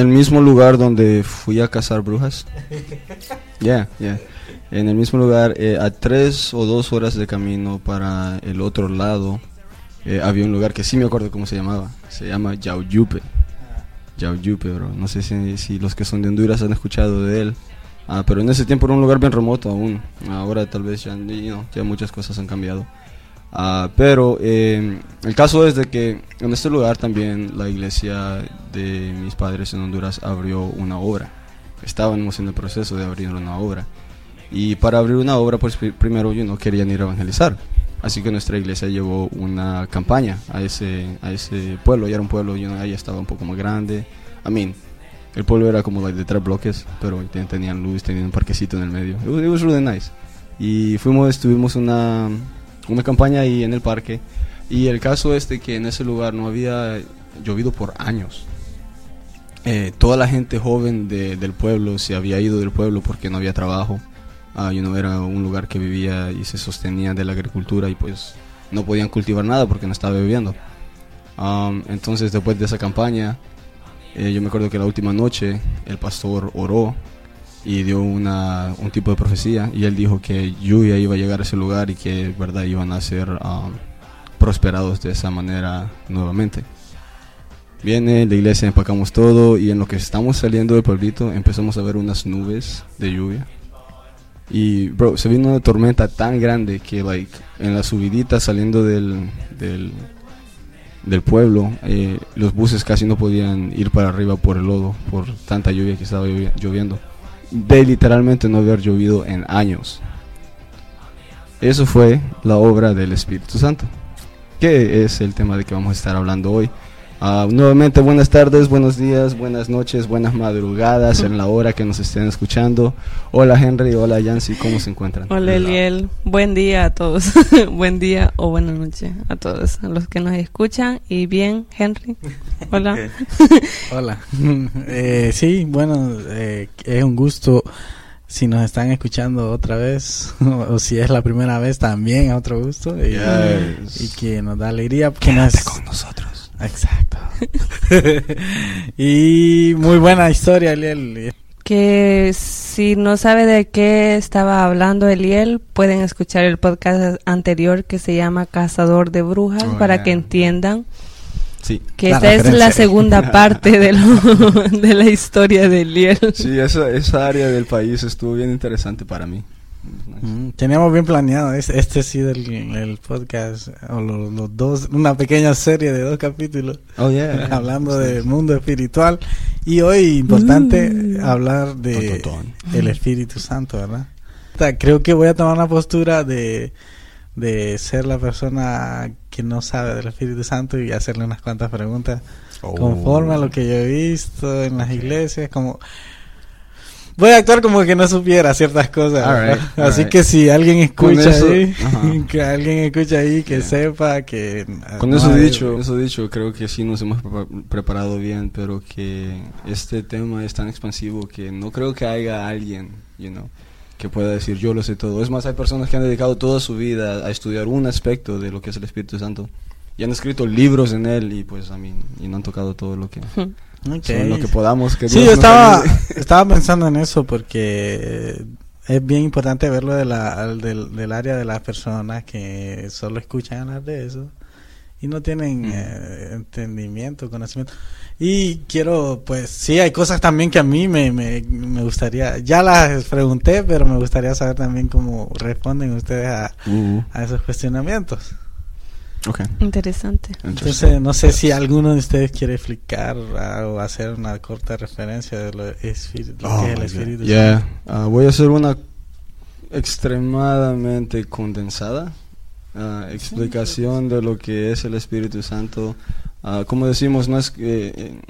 en el mismo lugar donde fui a cazar brujas. Ya, ya. En el mismo lugar, eh, a tres o dos horas de camino para el otro lado, eh, había un lugar que sí me acuerdo cómo se llamaba. Se llama Yauyupe. Yauyupe, bro. No sé si, si los que son de Honduras han escuchado de él. Ah, pero en ese tiempo era un lugar bien remoto aún. Ahora tal vez ya, know, ya muchas cosas han cambiado. Ah, pero eh, el caso es de que en este lugar también la iglesia de mis padres en Honduras abrió una obra. Estábamos en el proceso de abrir una obra. Y para abrir una obra, pues pri- primero yo no querían ir a evangelizar. Así que nuestra iglesia llevó una campaña a ese, a ese pueblo. Ya era un pueblo, you know, ahí estaba un poco más grande. I mean, el pueblo era como like, de tres bloques, pero ten- tenían luz, tenían un parquecito en el medio. It was, it was really nice. Y fuimos, tuvimos una, una campaña ahí en el parque. Y el caso es de que en ese lugar no había llovido por años. Eh, toda la gente joven de- del pueblo se había ido del pueblo porque no había trabajo. Ah, you know, era un lugar que vivía y se sostenía de la agricultura y pues no podían cultivar nada porque no estaba lloviendo. Um, entonces después de esa campaña, eh, yo me acuerdo que la última noche el pastor oró y dio una, un tipo de profecía y él dijo que lluvia iba a llegar a ese lugar y que verdad iban a ser um, prosperados de esa manera nuevamente. Viene la iglesia, empacamos todo y en lo que estamos saliendo del pueblito empezamos a ver unas nubes de lluvia. Y, bro, se vino una tormenta tan grande que, like, en la subidita saliendo del, del, pueblo, eh, los buses casi no podían ir para arriba por el lodo, por tanta lluvia que estaba llovi- lloviendo. De literalmente no haber llovido en años. Eso fue la obra del Espíritu Santo, que es el tema de que vamos a estar hablando hoy. Ah, nuevamente buenas tardes, buenos días, buenas noches, buenas madrugadas en la hora que nos estén escuchando. Hola Henry, hola Yancy, ¿cómo se encuentran? Hola Eliel, buen día a todos, buen día o buena noche a todos, a los que nos escuchan y bien, Henry, hola. Hola. Eh, sí, bueno, eh, es un gusto si nos están escuchando otra vez o si es la primera vez también es otro gusto y, Yes. y que nos da alegría que nos Quédate con nosotros. Exacto y muy buena historia Eliel Que si no sabe de qué estaba hablando Eliel, pueden escuchar el podcast anterior que se llama Cazador de Brujas Oh, para yeah. que entiendan Sí, que esta es la segunda parte de, lo- de la historia de Eliel. sí, esa, esa área del país estuvo bien interesante para mí. Mm, teníamos bien planeado es- este ha sido el, podcast o los, los dos una pequeña serie de dos capítulos Oh, yeah. hablando del mundo espiritual y hoy importante Mm. hablar de Ton, ton, el Espíritu Santo, ¿verdad? Creo que voy a tomar una postura de, de ser la persona que no sabe del Espíritu Santo y hacerle unas cuantas preguntas Oh. conforme a lo que yo he visto en las iglesias, como voy a actuar como que no supiera ciertas cosas. Así que si alguien escucha eso- ahí, ajá. que alguien escucha ahí que Yeah. sepa que Con no eso hay- dicho, eso dicho, creo que sí nos hemos prepa- preparado bien, pero que este tema es tan expansivo que no creo que haya alguien, you know, que pueda decir yo lo sé todo. Es más, hay personas que han dedicado toda su vida a estudiar un aspecto de lo que es el Espíritu Santo y han escrito libros en él y pues a mí y no han tocado todo lo que Ok. so, lo que podamos. Que Sí, yo estaba, estaba pensando en eso porque es bien importante verlo de la, del, del área de las personas que solo escuchan hablar de eso y no tienen Mm. eh, entendimiento, conocimiento. Y quiero, pues sí, hay cosas también que a mí me, me, me gustaría, ya las pregunté, pero me gustaría saber también cómo responden ustedes a, Uh, a esos cuestionamientos. Okay. Interesante. Entonces, no sé si alguno de ustedes quiere explicar ah, o hacer una corta referencia de lo, espíritu, lo Oh que es el Espíritu God. Yeah. Ah, voy a hacer una extremadamente condensada ah, explicación de lo que es el Espíritu Santo. Ah, como decimos, no es que eh,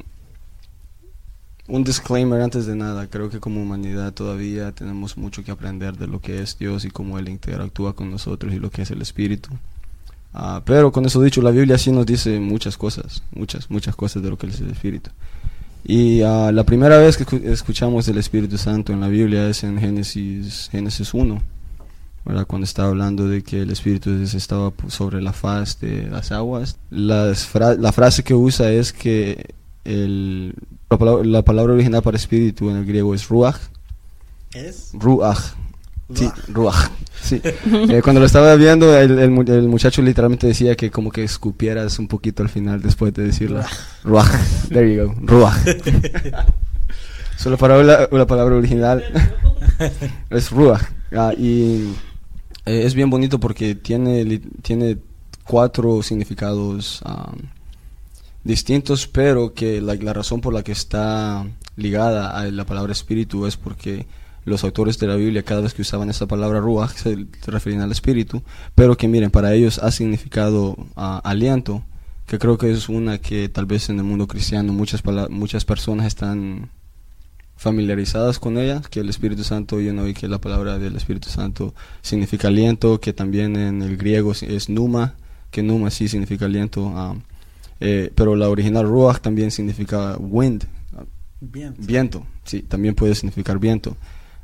un disclaimer antes de nada. Creo que como humanidad todavía tenemos mucho que aprender de lo que es Dios y cómo Él interactúa con nosotros y lo que es el Espíritu. Ah, pero con eso dicho, la Biblia sí nos dice muchas cosas, muchas, muchas cosas de lo que es el Espíritu. Y ah, la primera vez que escu- escuchamos del Espíritu Santo en la Biblia es en Génesis, Génesis 1, ¿verdad? cuando está hablando de que el Espíritu estaba sobre la faz de las aguas. Las fra- la frase que usa es que el La palabra, la palabra original para espíritu en el griego es ruach. ¿Es? Ruach. Sí, ruach. Sí. Eh, cuando lo estaba viendo, el, el mu- el muchacho literalmente decía que como que escupieras un poquito al final después de decirlo. Ruach. There you go. Ruach. So, la, palabra, la palabra original es ruach. Ah, y eh, es bien bonito porque tiene, tiene cuatro significados um, distintos, pero que la, la razón por la que está ligada a la palabra espíritu es porque los autores de la Biblia cada vez que usaban esa palabra ruach se referían al espíritu, pero que miren, para ellos ha significado ah, aliento, que creo que es una que tal vez en el mundo cristiano muchas, muchas personas están familiarizadas con ella, que el Espíritu Santo, yo no vi que la palabra del Espíritu Santo significa aliento, que también en el griego es numa, que numa sí significa aliento, ah, eh, pero la original ruach también significa wind, ah, Bien. viento, sí, también puede significar viento.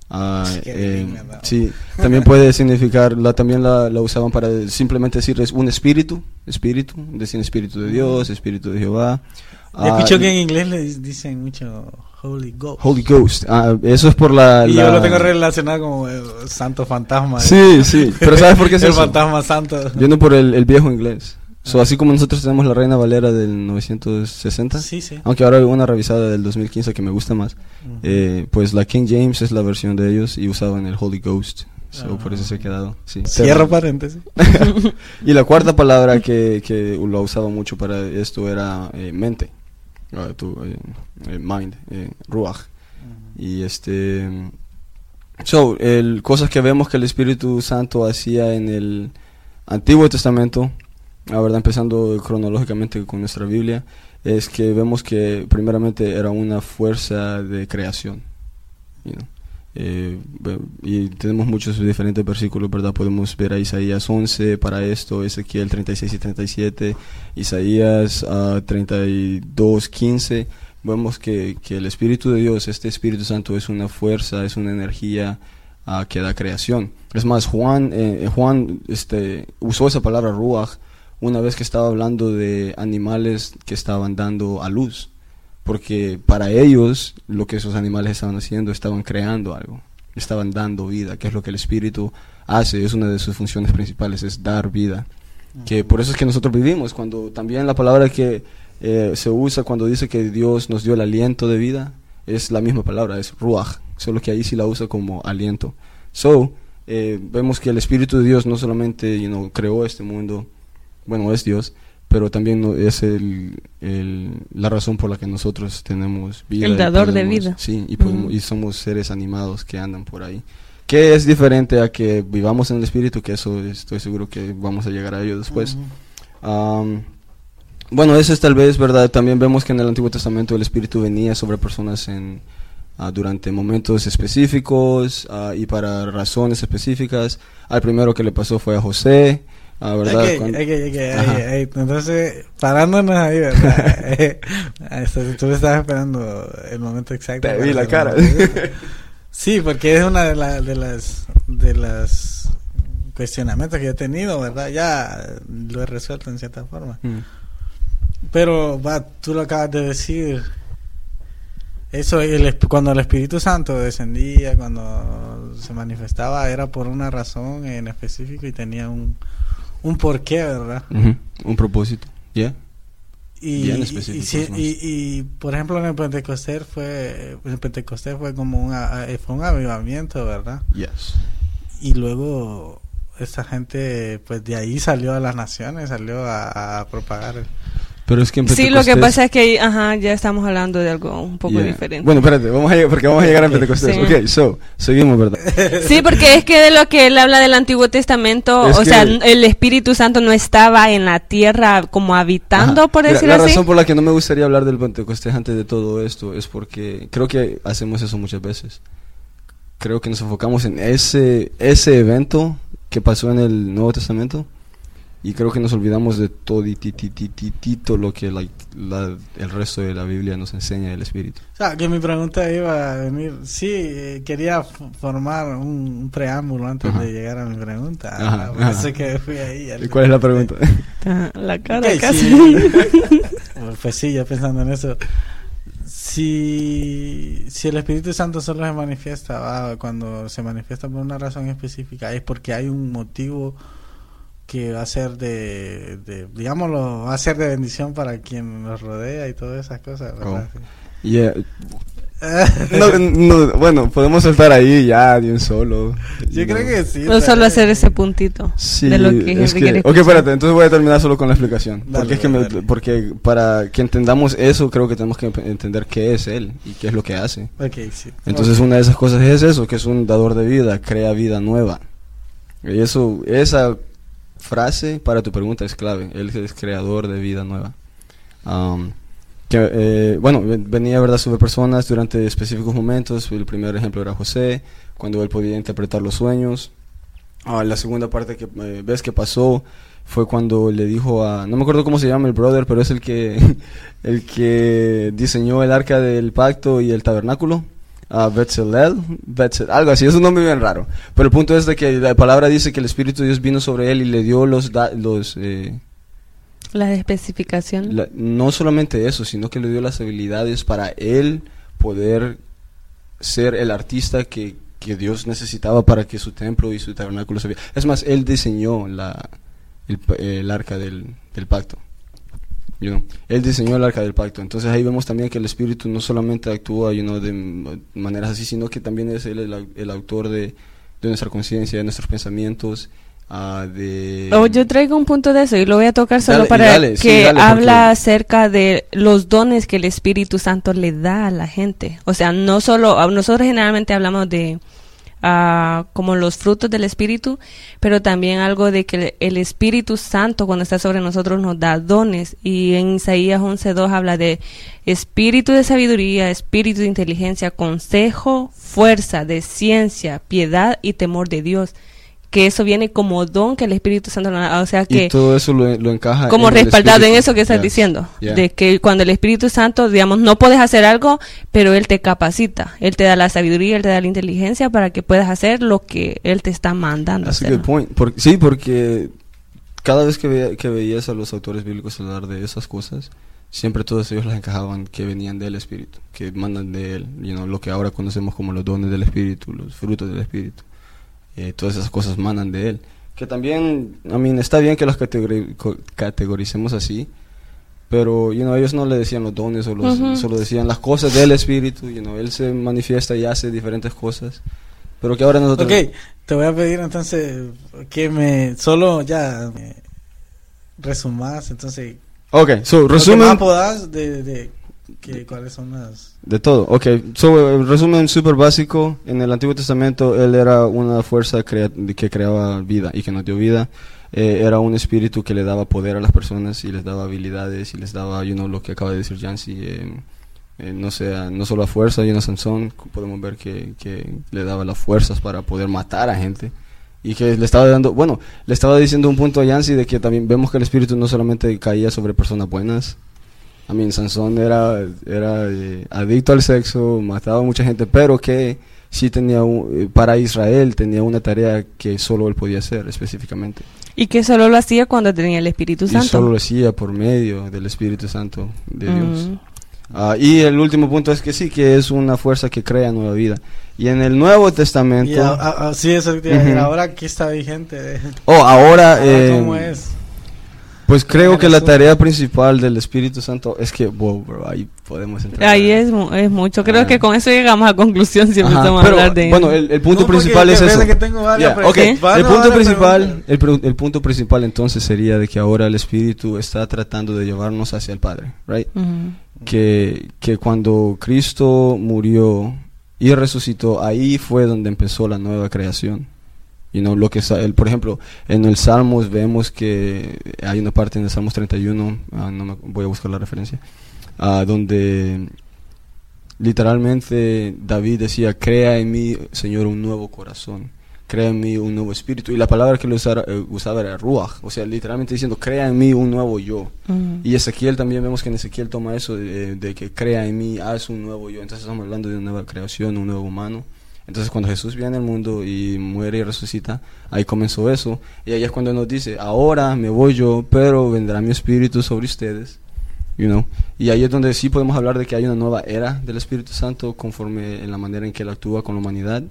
Ah, eh, sí, también puede significar, la, también la, la usaban para simplemente decir es un espíritu, espíritu, decir espíritu de Dios, espíritu de Jehová. Yo Ah, escucho que en inglés le dicen mucho Holy Ghost. Holy Ghost, ah, eso es por la... y la- yo lo tengo relacionado como eh, Santo Fantasma. Sí, sí, pero ¿sabes por qué es El eso? fantasma santo. Viendo por el, el viejo inglés. So, así como nosotros tenemos la Reina Valera del 960, Sí, sí. aunque ahora hay una revisada del 2015 que me gusta más, Ujú. eh, pues la King James es la versión de ellos y usaban el Holy Ghost. So, Ah. por eso se ha quedado. Sí. Cierro Pero- paréntesis. y la cuarta palabra que, que lo usaba mucho para esto era eh, mente, Ah, tu, eh, eh, mind, eh, ruach. Y este. So, el, cosas que vemos que el Espíritu Santo hacía en el Antiguo Testamento, la verdad, empezando cronológicamente con nuestra Biblia, es que vemos que primeramente era una fuerza de creación. you know. Eh, y tenemos muchos diferentes versículos, ¿verdad? Podemos ver a Isaías 11 para esto, Ezequiel 36 y 37, Isaías ah, 32, 15. Vemos que, que el Espíritu de Dios, este Espíritu Santo, es una fuerza, es una energía ah, que da creación. Es más, Juan, eh, Juan este, usó esa palabra ruach una vez que estaba hablando de animales que estaban dando a luz porque para ellos lo que esos animales estaban haciendo, estaban creando algo, estaban dando vida, que es lo que el espíritu hace, es una de sus funciones principales, es dar vida. Que por eso es que nosotros vivimos, cuando también la palabra que eh, se usa cuando dice que Dios nos dio el aliento de vida, es la misma palabra, es ruach, solo que ahí sí la usa como aliento. So, eh, vemos que el Espíritu de Dios no solamente you know, creó este mundo, bueno, es Dios, pero también es el, el- la razón por la que nosotros tenemos vida. El y dador de vida. Sí, y, podemos- Ujú. y somos seres animados que andan por ahí. Que es diferente a que vivamos en el Espíritu, que eso estoy seguro que vamos a llegar a ello después. Bueno, eso es tal vez verdad. También vemos que en el Antiguo Testamento el Espíritu venía sobre personas en, ah, durante momentos específicos ah, y para razones específicas. Al primero que le pasó fue a José, ah, ¿verdad? Ok, Cuando- ok, ok, Ajá. ahí, ahí. Entonces, parándonos ahí, ¿verdad? Esto, tú estabas esperando el momento exacto. Te vi la cara. Sí, porque es una de, la- de las de las cuestionamientos que yo he tenido, ¿verdad? Ya lo he resuelto en cierta forma. Mm. Pero, va, tú lo acabas de decir. Eso, el cuando el Espíritu Santo descendía, cuando se manifestaba, era por una razón en específico y tenía un, un porqué, ¿verdad? Un propósito. ¿Ya? Y, Bien y- específico, y, sí, es más. y- y, por ejemplo, en el Pentecostés fue, el Pentecostés fue como un, a- fue un avivamiento, ¿verdad? Yes. Y luego esa gente, pues de ahí salió a las naciones, salió a, a propagar. el- Pero es que en Sí, lo que Pentecostés- pasa es que ajá, ya estamos hablando de algo un poco Yeah. diferente. Bueno, espérate, vamos a llegar, porque vamos a llegar a Pentecostés. Sí. Ok, so, seguimos, ¿verdad? Sí, porque es que de lo que él habla del Antiguo Testamento, Es o sea, el Espíritu Santo no estaba en la tierra como habitando, Ajá. por decirlo la así. razón por la que no me gustaría hablar del Pentecostés antes de todo esto es porque creo que hacemos eso muchas veces. Creo que nos enfocamos en ese, ese evento que pasó en el Nuevo Testamento y creo que nos olvidamos de todo lo que like, la- el resto de la Biblia nos enseña del Espíritu. O sea, que mi pregunta iba a venir. Sí, eh, quería formar un, un preámbulo antes Ajá. de llegar a mi pregunta. Ajá, por ajá. eso que fui ahí. ¿Y cuál es la pregunta? Ah, La cara Ok, casi. sí. pues sí, ya pensando en eso. si, si el Espíritu Santo solo se manifiesta, va, cuando se manifiesta por una razón específica, es porque hay un motivo que va a ser de, de digámoslo, va a ser de bendición para quien nos rodea y todas esas cosas, ¿verdad? Yeah. No, no, bueno, podemos saltar ahí ya de un solo. Yo You creo que sí. No solo hacer ese puntito Sí, de lo que es Henry que, quiere ok, espérate, entonces voy a terminar solo con la explicación. Dale, porque es que me- porque para que entendamos eso, creo que tenemos que entender qué es él y qué es lo que hace. Ok, sí. Entonces una de esas cosas es eso, que es un dador de vida, crea vida nueva. Y eso, esa frase para tu pregunta es clave. Él es creador de vida nueva. Um, eh, bueno, ven- venía verdad sobre personas durante específicos momentos. El primer ejemplo era José, cuando él podía interpretar los sueños. Ah, la segunda parte que eh, ves que pasó fue cuando le dijo a, no me acuerdo cómo se llama el brother, pero es el que, el que diseñó el arca del pacto y el tabernáculo. A Betzalel, Betzel- algo así, es un nombre bien raro. Pero el punto es de que la palabra dice que el Espíritu de Dios vino sobre él y le dio los, da- los eh, Las especificaciones. la- no solamente eso, sino que le dio las habilidades para él poder ser el artista que, que Dios necesitaba para que su templo y su tabernáculo se viera. Es más, él diseñó la, el, el arca del, del pacto. You know, Él diseñó el arca del pacto. Entonces ahí vemos también que el Espíritu no solamente actúa you know, de maneras así, sino que también es él el, au- el autor de, de nuestra conciencia, de nuestros pensamientos. ah, de Oh, yo traigo un punto de eso y lo voy a tocar solo Dale, para dale, sí, que dale, habla acerca de los dones que el Espíritu Santo le da a la gente. O sea, no solo, nosotros generalmente hablamos de como los frutos del Espíritu, pero también algo de que el, el Espíritu Santo cuando está sobre nosotros nos da dones. Y en Isaías 11.2 habla de espíritu de sabiduría, espíritu de inteligencia, consejo, fuerza, de ciencia, piedad y temor de Dios. Que eso viene como don que el Espíritu Santo nos da. O sea que y todo eso lo, lo encaja como en respaldado en eso que estás diciendo, yeah. de que cuando el Espíritu Santo, digamos, no puedes hacer algo, pero Él te capacita, Él te da la sabiduría, Él te da la inteligencia para que puedas hacer lo que Él te está mandando. That's a good point. Por- sí, porque cada vez que, veía- que veías a los autores bíblicos hablar de esas cosas, siempre todos ellos las encajaban que venían del Espíritu, que mandan de Él, you know, lo que ahora conocemos como los dones del Espíritu, los frutos del Espíritu. Eh, todas esas cosas manan de Él. Que también, I mean, está bien que categori- co- categoricemos así, pero you know, ellos no le decían los dones, o los, Ujú. solo decían las cosas del Espíritu, you know, Él se manifiesta y hace diferentes cosas. Pero que ahora nosotros... Ok, te voy a pedir entonces que me solo ya me resumas entonces Ok, so, lo que resumen... más podás de, de que, cuáles son las De todo, ok. So, eh, resumen súper básico. En el Antiguo Testamento él era una fuerza crea- que creaba vida y que nos dio vida. Eh, era un espíritu que le daba poder a las personas y les daba habilidades y les daba, you know, lo que acaba de decir Jancy. eh, eh, no sea, no solo la fuerza, y en Sansón podemos ver que, que le daba las fuerzas para poder matar a gente. Y que le estaba dando, bueno, le estaba diciendo un punto a Yancy de que también vemos que el espíritu no solamente caía sobre personas buenas, I mean, Sansón era, era eh, adicto al sexo, mataba a mucha gente, pero que sí tenía, un- eh, para Israel, tenía una tarea que solo él podía hacer específicamente. Y que solo lo hacía cuando tenía el Espíritu Y Santo. solo lo hacía por medio del Espíritu Santo de Dios. Mm. Ah, y el último punto es que sí, que es una fuerza que crea nueva vida. Y en el Nuevo Testamento... y a- a- a- sí eso a decir, Ujú. ahora aquí está vigente oh, ahora... Ahora, eh, cómo es Pues creo que la tarea principal del Espíritu Santo es que, wow, bro, ahí podemos entrar. Ahí es, es mucho. Creo Ah. que con eso llegamos a conclusión si Ajá, empezamos pero, a hablar de bueno, el, el punto No, principal es eso. que. El punto principal, el, punto principal entonces sería de que ahora el Espíritu está tratando de llevarnos hacia el Padre, right? Que, que cuando Cristo murió y resucitó, ahí fue donde empezó la nueva creación. Y no lo que el, por ejemplo, en el Salmos vemos que hay una parte en el Salmos 31, ah, no me- voy a buscar la referencia, ah, donde literalmente David decía, crea en mí, Señor, un nuevo corazón, crea en mí un nuevo espíritu. Y la palabra que lo usara- eh, usaba era ruach, o sea, literalmente diciendo, crea en mí un nuevo yo. Ujú. Y Ezequiel también vemos que en Ezequiel toma eso de, de que crea en mí, haz un nuevo yo. Entonces estamos hablando de una nueva creación, un nuevo humano. Entonces cuando Jesús viene al mundo y muere y resucita, ahí comenzó eso. Y ahí es cuando nos dice, ahora me voy yo, pero vendrá mi espíritu sobre ustedes. You know? Y ahí es donde sí podemos hablar de que hay una nueva era del Espíritu Santo conforme en la manera en que él actúa con la humanidad.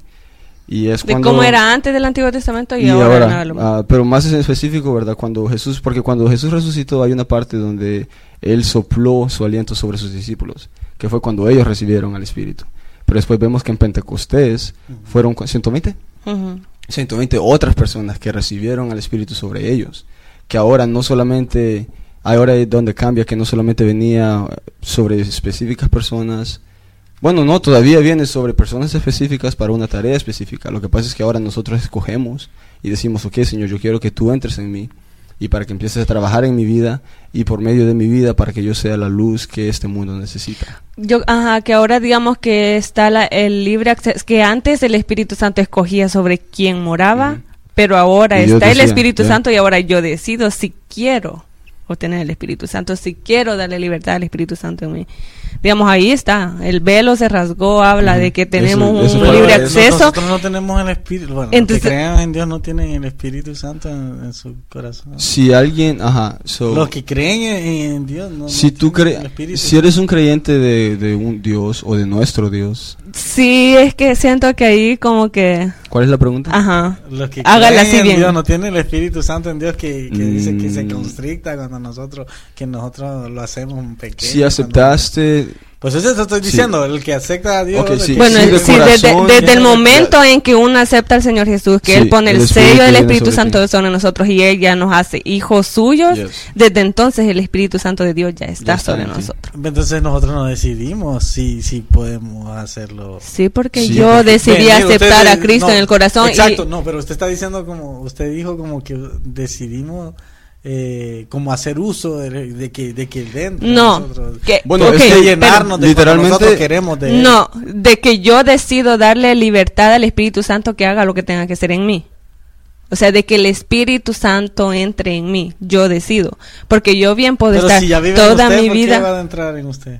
Y es De cuando... cómo era antes del Antiguo Testamento y, Y ahora. ah, pero más en específico, ¿verdad? Cuando Jesús, porque cuando Jesús resucitó hay una parte donde Él sopló su aliento sobre sus discípulos, que fue cuando ellos recibieron al Espíritu. Pero después vemos que en Pentecostés fueron cu- 120, Ujú. 120 otras personas que recibieron al Espíritu sobre ellos, que ahora no solamente, ahora es donde cambia, que no solamente venía sobre específicas personas, bueno, no, todavía viene sobre personas específicas para una tarea específica. Lo que pasa es que ahora nosotros escogemos y decimos, ok, Señor, yo quiero que tú entres en mí y para que empieces a trabajar en mi vida y por medio de mi vida para que yo sea la luz que este mundo necesita. Yo, ajá, que ahora digamos que está la- el libre acceso, que antes el Espíritu Santo escogía sobre quién moraba, pero ahora Y está el Espíritu ya. Santo y ahora yo decido si quiero obtener el Espíritu Santo, si quiero darle libertad al Espíritu Santo en mí. Digamos, ahí está, el velo se rasgó, habla de que Eso- tenemos eso un fue- libre eso- acceso. Nosotros no tenemos el Espíritu. Bueno, Entonces- los que creen en Dios no tienen el Espíritu Santo en, en su corazón. Si alguien, ajá, so, Los que creen en, en Dios no. si no tú crees, Espíritu si eres un creyente de, de un Dios o de nuestro Dios, Sí, es que siento que ahí como que, ¿cuál es la pregunta? ajá, Los que Hágala creen así en bien. Dios no tienen el Espíritu Santo en Dios que, que dice que se Mm. constricta cuando nosotros que nosotros lo hacemos pequeño. Si aceptaste, cuando- Pues eso te estoy Sí. diciendo, el que acepta a Dios. Ok, el sí, que- Bueno, sí, de sí, desde, corazón, desde el momento en que uno acepta al Señor Jesús, que Sí, Él pone el el, sello del Espíritu Santo sobre nosotros y Él ya nos hace hijos suyos, Yes. desde entonces el Espíritu Santo de Dios ya está Ya está sobre en nosotros. Entonces nosotros no decidimos si, si podemos hacerlo. Sí, porque Sí, yo decidí Ven, aceptar ustedes- a Cristo no, en el corazón. Exacto, y, no, pero usted está diciendo como, usted dijo como que decidimos eh, como hacer uso de, de que, de que dentro de No, nosotros, que- Bueno, ok, es de llenarnos de literalmente- nosotros queremos de no, de que yo decido darle libertad al Espíritu Santo que haga lo que tenga que hacer en mí. O sea, de que el Espíritu Santo entre en mí, yo decido. Porque yo bien puedo Pero estar si ya vive en toda usted, mi ¿por qué vida. va a entrar en usted?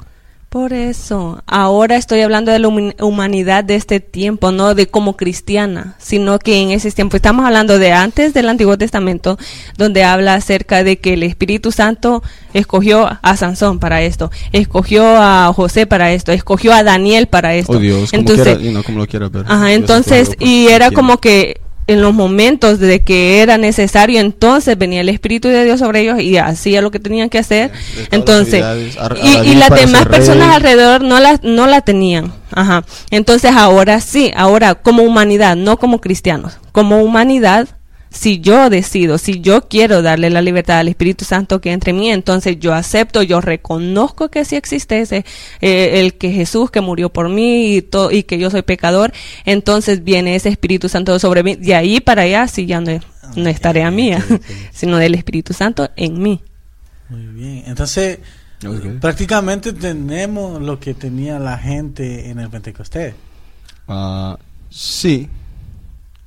Por eso, ahora estoy hablando de la humanidad de este tiempo, no de como cristiana, sino que en ese tiempo estamos hablando de antes del Antiguo Testamento, donde habla acerca de que el Espíritu Santo escogió a Sansón para esto, escogió a José para esto, escogió a Daniel para esto. oh Dios, como, entonces, quiera, you know, como lo quiera ver. Ajá, entonces, y era como que en los momentos de que era necesario, entonces venía el Espíritu de Dios sobre ellos y hacía lo que tenían que hacer. Las Entonces, habilidades, a- a y, las demás personas rey. alrededor no la, no la tenían. Ajá. Entonces, ahora sí, ahora como humanidad, no como cristianos, como humanidad, si yo decido, si yo quiero darle la libertad al Espíritu Santo que entre mí, entonces yo acepto, yo reconozco que sí existe ese, eh, el que Jesús que murió por mí y, to- y que yo soy pecador, entonces viene ese Espíritu Santo sobre mí. De ahí para allá, sí ya no es, no es tarea mía, sino del Espíritu Santo en mí. Muy bien. Entonces, prácticamente tenemos lo que tenía la gente en el Pentecostés. Ah, sí.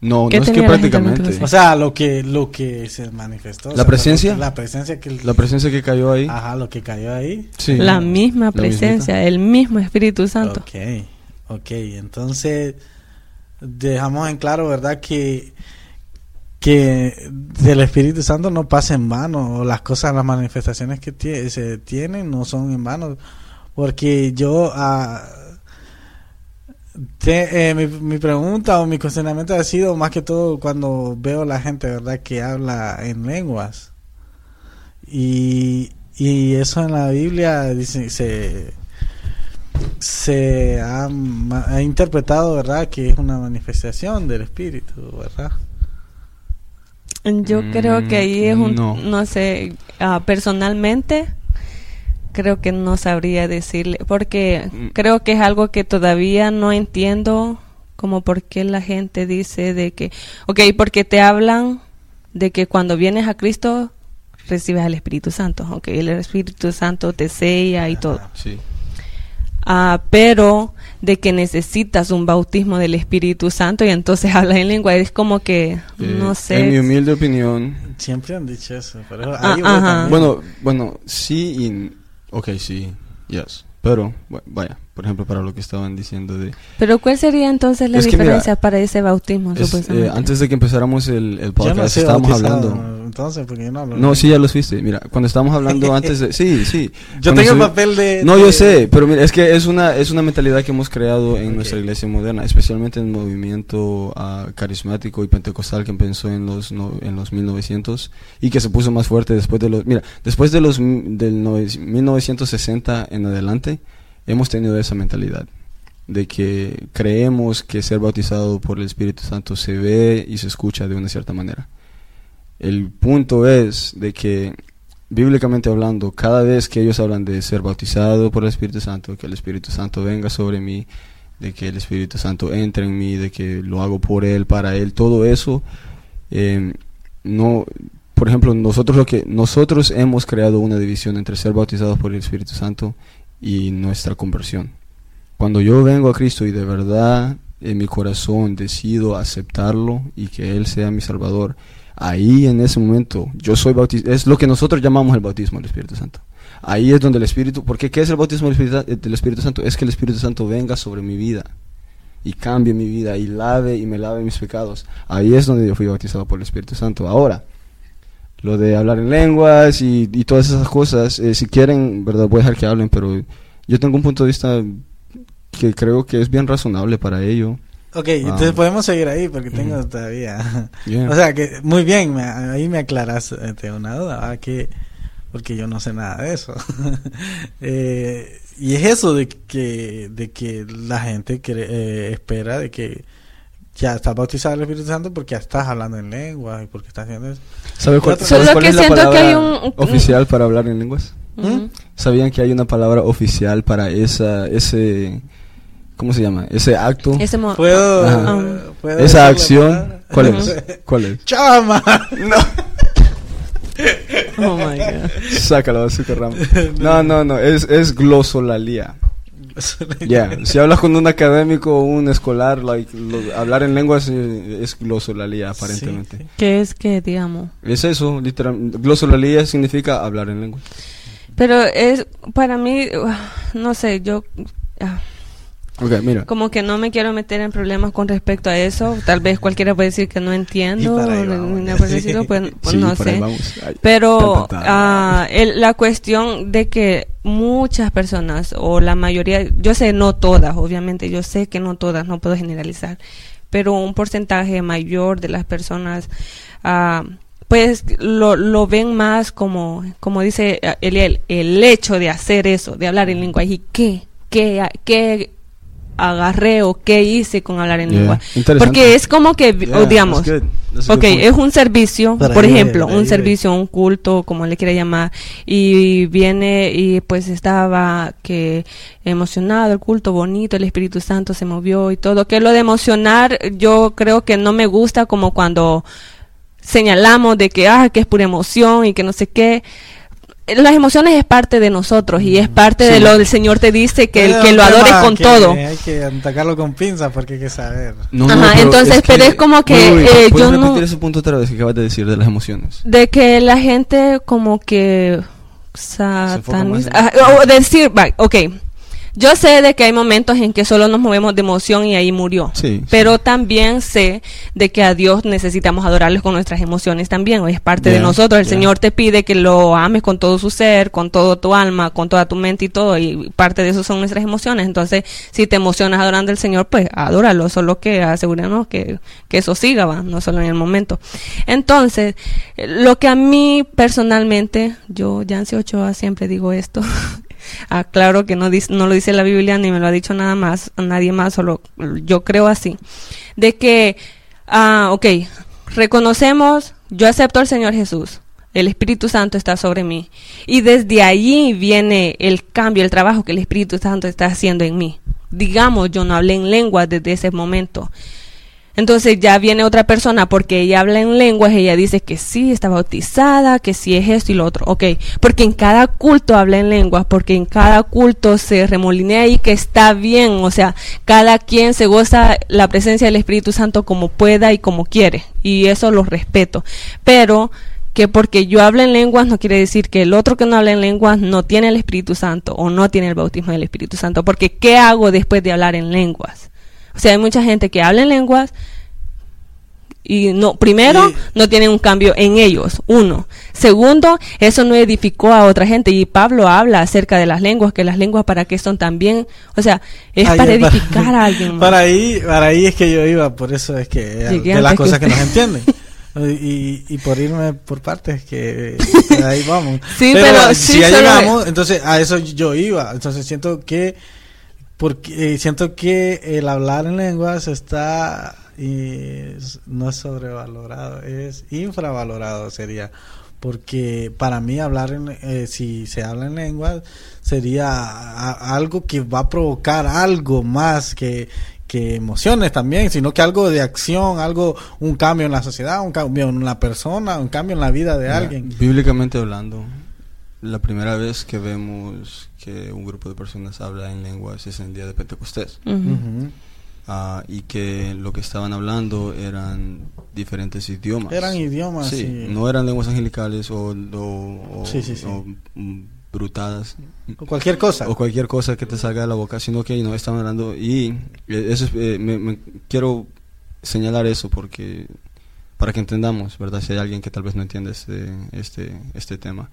No, no ¿Qué es que prácticamente. O sea, lo que lo que se manifestó. o ¿La sea, presencia? La presencia que... La presencia que cayó ahí. Ajá, lo que cayó ahí. Sí. La misma La presencia, el mismo Espíritu Santo. Ok, ok. Entonces, dejamos en claro, ¿verdad? Que, que del Espíritu Santo no pasa en vano. o Las cosas, las manifestaciones que se tienen no son en vano. Porque yo... ah, te- eh, mi, mi pregunta o mi cuestionamiento ha sido más que todo cuando veo la gente, ¿verdad? Que habla en lenguas. Y, y eso en la Biblia dice, se, se ha, ha interpretado, ¿verdad? Que es una manifestación del Espíritu, ¿verdad? Yo creo que ahí es un, no. no, sé, ah, personalmente creo que no sabría decirle, porque Mm. creo que es algo que todavía no entiendo, como por qué la gente dice de que, ok, porque te hablan de que cuando vienes a Cristo recibes al Espíritu Santo, ok, el Espíritu Santo te sella y todo. Sí. Ah, pero de que necesitas un bautismo del Espíritu Santo y entonces hablas en lengua, es como que, Eh, no sé. En mi humilde opinión. Siempre han dicho eso, pero Ah. Bueno, bueno, sí y. Ok, sí. Yes. Pero, vaya. Por ejemplo, para lo que estaban diciendo de... Pero ¿cuál sería entonces la Es que mira, diferencia para ese bautismo? es, eh, antes de que empezáramos el, el no podcast, soy estábamos bautizado, hablando... Entonces, porque yo no hablo. No, sí, ya los fuiste. Mira, cuando estábamos hablando antes de... Sí, sí. Yo tengo el subí- papel de. No, de- yo sé, pero mira, es que es una, es una mentalidad que hemos creado en nuestra iglesia moderna, especialmente en el movimiento ah, carismático y pentecostal que empezó en los, no- en los 1900 y que se puso más fuerte después de los... Mira, después de los del nove- 1960 en adelante, hemos tenido esa mentalidad de que creemos que ser bautizado por el Espíritu Santo se ve y se escucha de una cierta manera. El punto es de que bíblicamente hablando, cada vez que ellos hablan de ser bautizado por el Espíritu Santo, que el Espíritu Santo venga sobre mí, de que el Espíritu Santo entre en mí, de que lo hago por Él, para Él, todo eso, eh, no, por ejemplo, nosotros lo que nosotros hemos creado una división entre ser bautizados por el Espíritu Santo y nuestra conversión. Cuando yo vengo a Cristo y de verdad en mi corazón decido aceptarlo y que Él sea mi Salvador, ahí en ese momento yo soy bautizado, es lo que nosotros llamamos el bautismo del Espíritu Santo. Ahí es donde el Espíritu, porque ¿qué es el bautismo del Espíritu, del Espíritu Santo? Es que el Espíritu Santo venga sobre mi vida y cambie mi vida y lave y me lave mis pecados. Ahí es donde yo fui bautizado por el Espíritu Santo. Ahora, lo de hablar en lenguas y, y todas esas cosas, eh, si quieren, verdad, voy a dejar que hablen, pero yo tengo un punto de vista que creo que es bien razonable para ello. Ok, entonces Ah. podemos seguir ahí porque tengo todavía. Yeah. O sea que muy bien, me- ahí me aclaras este, una duda, ¿verdad? que porque yo no sé nada de eso. Eh, y es eso de que de que la gente eh, espera de que ya estás bautizado en el Espíritu Santo porque ya estás hablando en lengua y porque estás haciendo eso. ¿Sabe cuál, Solo ¿sabes cuál que es la siento que palabra hay un- oficial para hablar en lenguas? Ujú. ¿Sabían que hay una palabra oficial para esa, ese, ¿cómo se llama? Ese acto, Ese ¿Puedo, eh, ¿puedo esa acción. palabra? ¿Cuál es? ¿Cuál es? ¡Chama! Oh my God. Sácalo, azúcar ramo. No, no, no, es, es glosolalía. Ya, si hablas con un académico o un escolar, like, lo- hablar en lenguas eh, es glosolalía aparentemente. Sí, sí. ¿Qué es que, digamos? Es eso, literal. Glosolalía significa hablar en lengua. Pero es, para mí, no sé, yo ah, Mira. como que no me quiero meter en problemas con respecto a eso. Tal vez cualquiera puede decir que no entiendo, vamos, estilo, pues, pues Sí, no sé. Ay, Pero el- la cuestión de que muchas personas, o la mayoría, yo sé, no todas, obviamente, yo sé que no todas, no puedo generalizar, pero un porcentaje mayor de las personas, ah, pues lo, lo ven más como, como dice Eliel, el hecho de hacer eso, de hablar en lengua, y qué, qué, qué agarré o qué hice con hablar en Yeah, lengua. Porque es como que, Yeah, o digamos, that's good. That's a Ok, es un servicio, Para por ejemplo, un servicio, un culto, como le quiera llamar, y viene y pues estaba que emocionado, el culto bonito, el Espíritu Santo se movió y todo, que lo de emocionar yo creo que no me gusta como cuando señalamos de que, ah, que es pura emoción y que no sé qué. Las emociones es parte de nosotros y es parte de lo del Señor te dice que, Es que lo adores con que todo. Hay que atacarlo con pinzas porque hay que saber. No, no, Ajá, entonces, pero es como que, wait, eh, ¿puedes yo no- ese punto otra vez que acabas de decir de las emociones? de que la gente como que sataniza en- ah, o decir va, ok yo sé de que hay momentos en que solo nos movemos de emoción y ahí murió. Sí, pero también sé de que a Dios necesitamos adorarles con nuestras emociones también. Es parte de nosotros. El yeah. Señor te pide que lo ames con todo su ser con todo tu alma con toda tu mente y todo. Y parte de eso son nuestras emociones. Entonces si te emocionas adorando al Señor pues adóralo. Solo que asegúranos que, que eso siga va no solo en el momento. Entonces lo que a mí personalmente yo Yancy Ochoa siempre digo esto aclaro que no dice, no lo dice la Biblia ni me lo ha dicho nada más nadie más solo yo creo así. De que ah ok reconocemos yo acepto al Señor Jesús el Espíritu Santo está sobre mí y desde allí viene el cambio el trabajo que el Espíritu Santo está haciendo en mí. Digamos yo no hablé en lengua desde ese momento entonces ya viene otra persona porque ella habla en lenguas, ella dice que sí, está bautizada, que sí es esto y lo otro. Ok, porque en cada culto habla en lenguas, porque en cada culto se remolinea y que está bien, o sea, cada quien se goza la presencia del Espíritu Santo como pueda y como quiere, y eso lo respeto. Pero que porque yo hablo en lenguas no quiere decir que el otro que no habla en lenguas no tiene el Espíritu Santo o no tiene el bautismo del Espíritu Santo, porque ¿qué hago después de hablar en lenguas? O sea, hay mucha gente que habla en lenguas y no, primero, Sí. no tienen un cambio en ellos, uno. Segundo, eso no edificó a otra gente. Y Pablo habla acerca de las lenguas, que las lenguas para qué son también, o sea, es Ay, para edificar a alguien más. Para ahí, para ahí es que yo iba, por eso es que Llegué de las que cosas que, nos entienden. Y, y por irme por partes que ahí vamos. Sí, pero si sí, ya solo- llegamos, entonces a eso yo iba. Entonces siento que porque eh, siento que el hablar en lenguas está y es- no es sobrevalorado, es infravalorado sería. Porque para mí hablar, en, eh, si se habla en lenguas, sería a- algo que va a provocar algo más que, que emociones también, sino que algo de acción, algo, un cambio en la sociedad, un cambio en la persona, un cambio en la vida de Mira, alguien. Bíblicamente hablando, la primera vez que vemos que un grupo de personas habla en lenguas es en el día de Pentecostés. Ah, y que lo que estaban hablando eran diferentes idiomas. Eran idiomas. Sí, y- no eran lenguas angelicales o, o, o- Sí, sí, sí. o, mm, brutadas o cualquier cosa. o cualquier cosa que te salga de la boca, sino que no estaban hablando y eh, eso es, eh, me, me- quiero señalar eso porque para que entendamos, ¿verdad? Si hay alguien que tal vez no entiende este este este tema,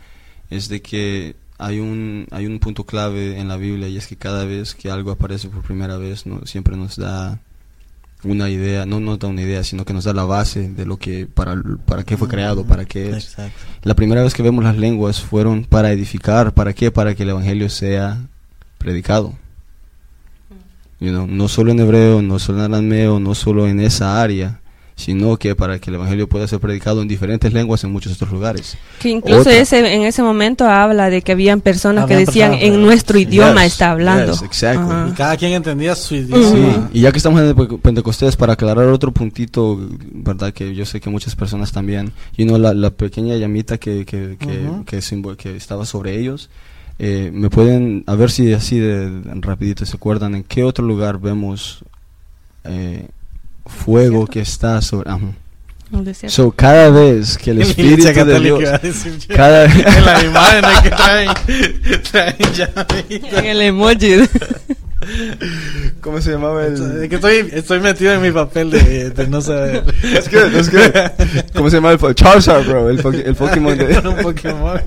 es de que hay un hay un punto clave en la Biblia y es que cada vez que algo aparece por primera vez, no siempre nos da una idea, no nos da una idea, sino que nos da la base de lo que para para qué fue creado, para qué es. Exacto. La primera vez que vemos las lenguas fueron para edificar, ¿para qué? Para que el evangelio sea predicado. You know, no solo en hebreo, no solo en arameo, no solo en esa área, sino que para que el evangelio pueda ser predicado en diferentes lenguas en muchos otros lugares. Que incluso Otra. ese, en ese momento habla de que habían personas Habían que decían personas, en nuestro sí. idioma Yes, está hablando. yes, exactly. Ajá. Y cada quien entendía su Sí, idioma. y ya que estamos en Pentecostés, para aclarar otro puntito, ¿verdad? Que yo sé que muchas personas también, y no la, la pequeña llamita que, que, que, que estaba sobre ellos, eh, me pueden, a ver si así de, de rapidito se acuerdan, en qué otro lugar vemos eh, fuego que está sobre... ajá. So, cada vez que el La Espíritu de Dios... Cada en las imágenes que traen, traen llamitas. en el emoji. ¿Cómo se llamaba Es el...? que estoy, estoy metido en mi papel de, de no saber. Es good, es good. ¿Cómo se llama el Charizard, bro? El, po- el Pokémon de... un Pokémon.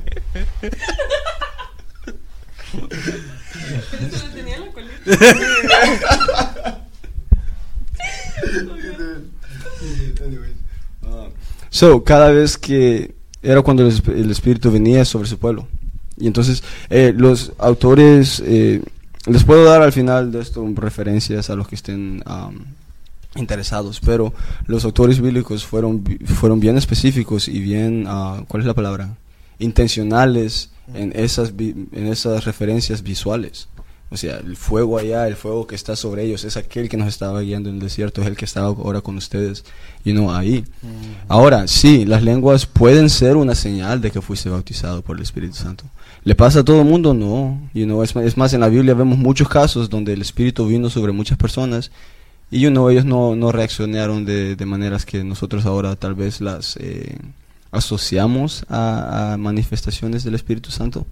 So, cada vez que era cuando el, esp- el Espíritu venía sobre su pueblo. Y entonces, eh, los autores, eh, les puedo dar al final de esto referencias a los que estén am, interesados, pero los autores bíblicos fueron, fueron bien específicos y bien, ah, ¿cuál es la palabra? Intencionales en esas, vi- en esas referencias visuales. O sea, el fuego allá, el fuego que está sobre ellos, es aquel que nos estaba guiando en el desierto, es el que está ahora con ustedes, y no ahí. Ahora, sí, las lenguas pueden ser una señal de que fuiste bautizado por el Espíritu Santo. ¿Le pasa a todo el mundo? No. You know, es, es más, en la Biblia vemos muchos casos donde el Espíritu vino sobre muchas personas y you know, ellos no, no reaccionaron de, de maneras que nosotros ahora tal vez las eh, asociamos a, a manifestaciones del Espíritu Santo.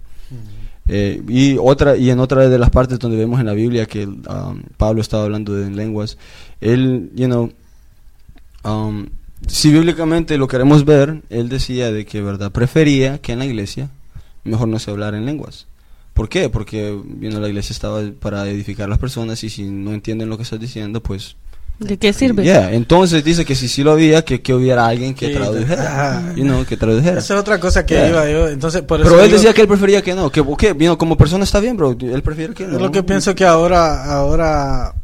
Eh, y otra y en otra de las partes donde vemos en la Biblia que um, Pablo estaba hablando de lenguas, él, you know, um, si bíblicamente lo queremos ver, él decía de que verdad prefería que en la iglesia mejor no se hablara en lenguas. ¿Por qué? Porque you know, la iglesia estaba para edificar a las personas y si no entienden lo que estás diciendo, pues ¿De qué sirve? Yeah, entonces dice que si sí lo había, que, que hubiera alguien que Sí, tradujera. You know, que tradujera. Esa es otra cosa que Yeah. iba yo. Entonces, por eso Pero él digo- decía que él prefería que no. Que, ¿qué? Vino como persona está bien, bro. Él prefiere que no. Es lo que pienso que ahora, ahora,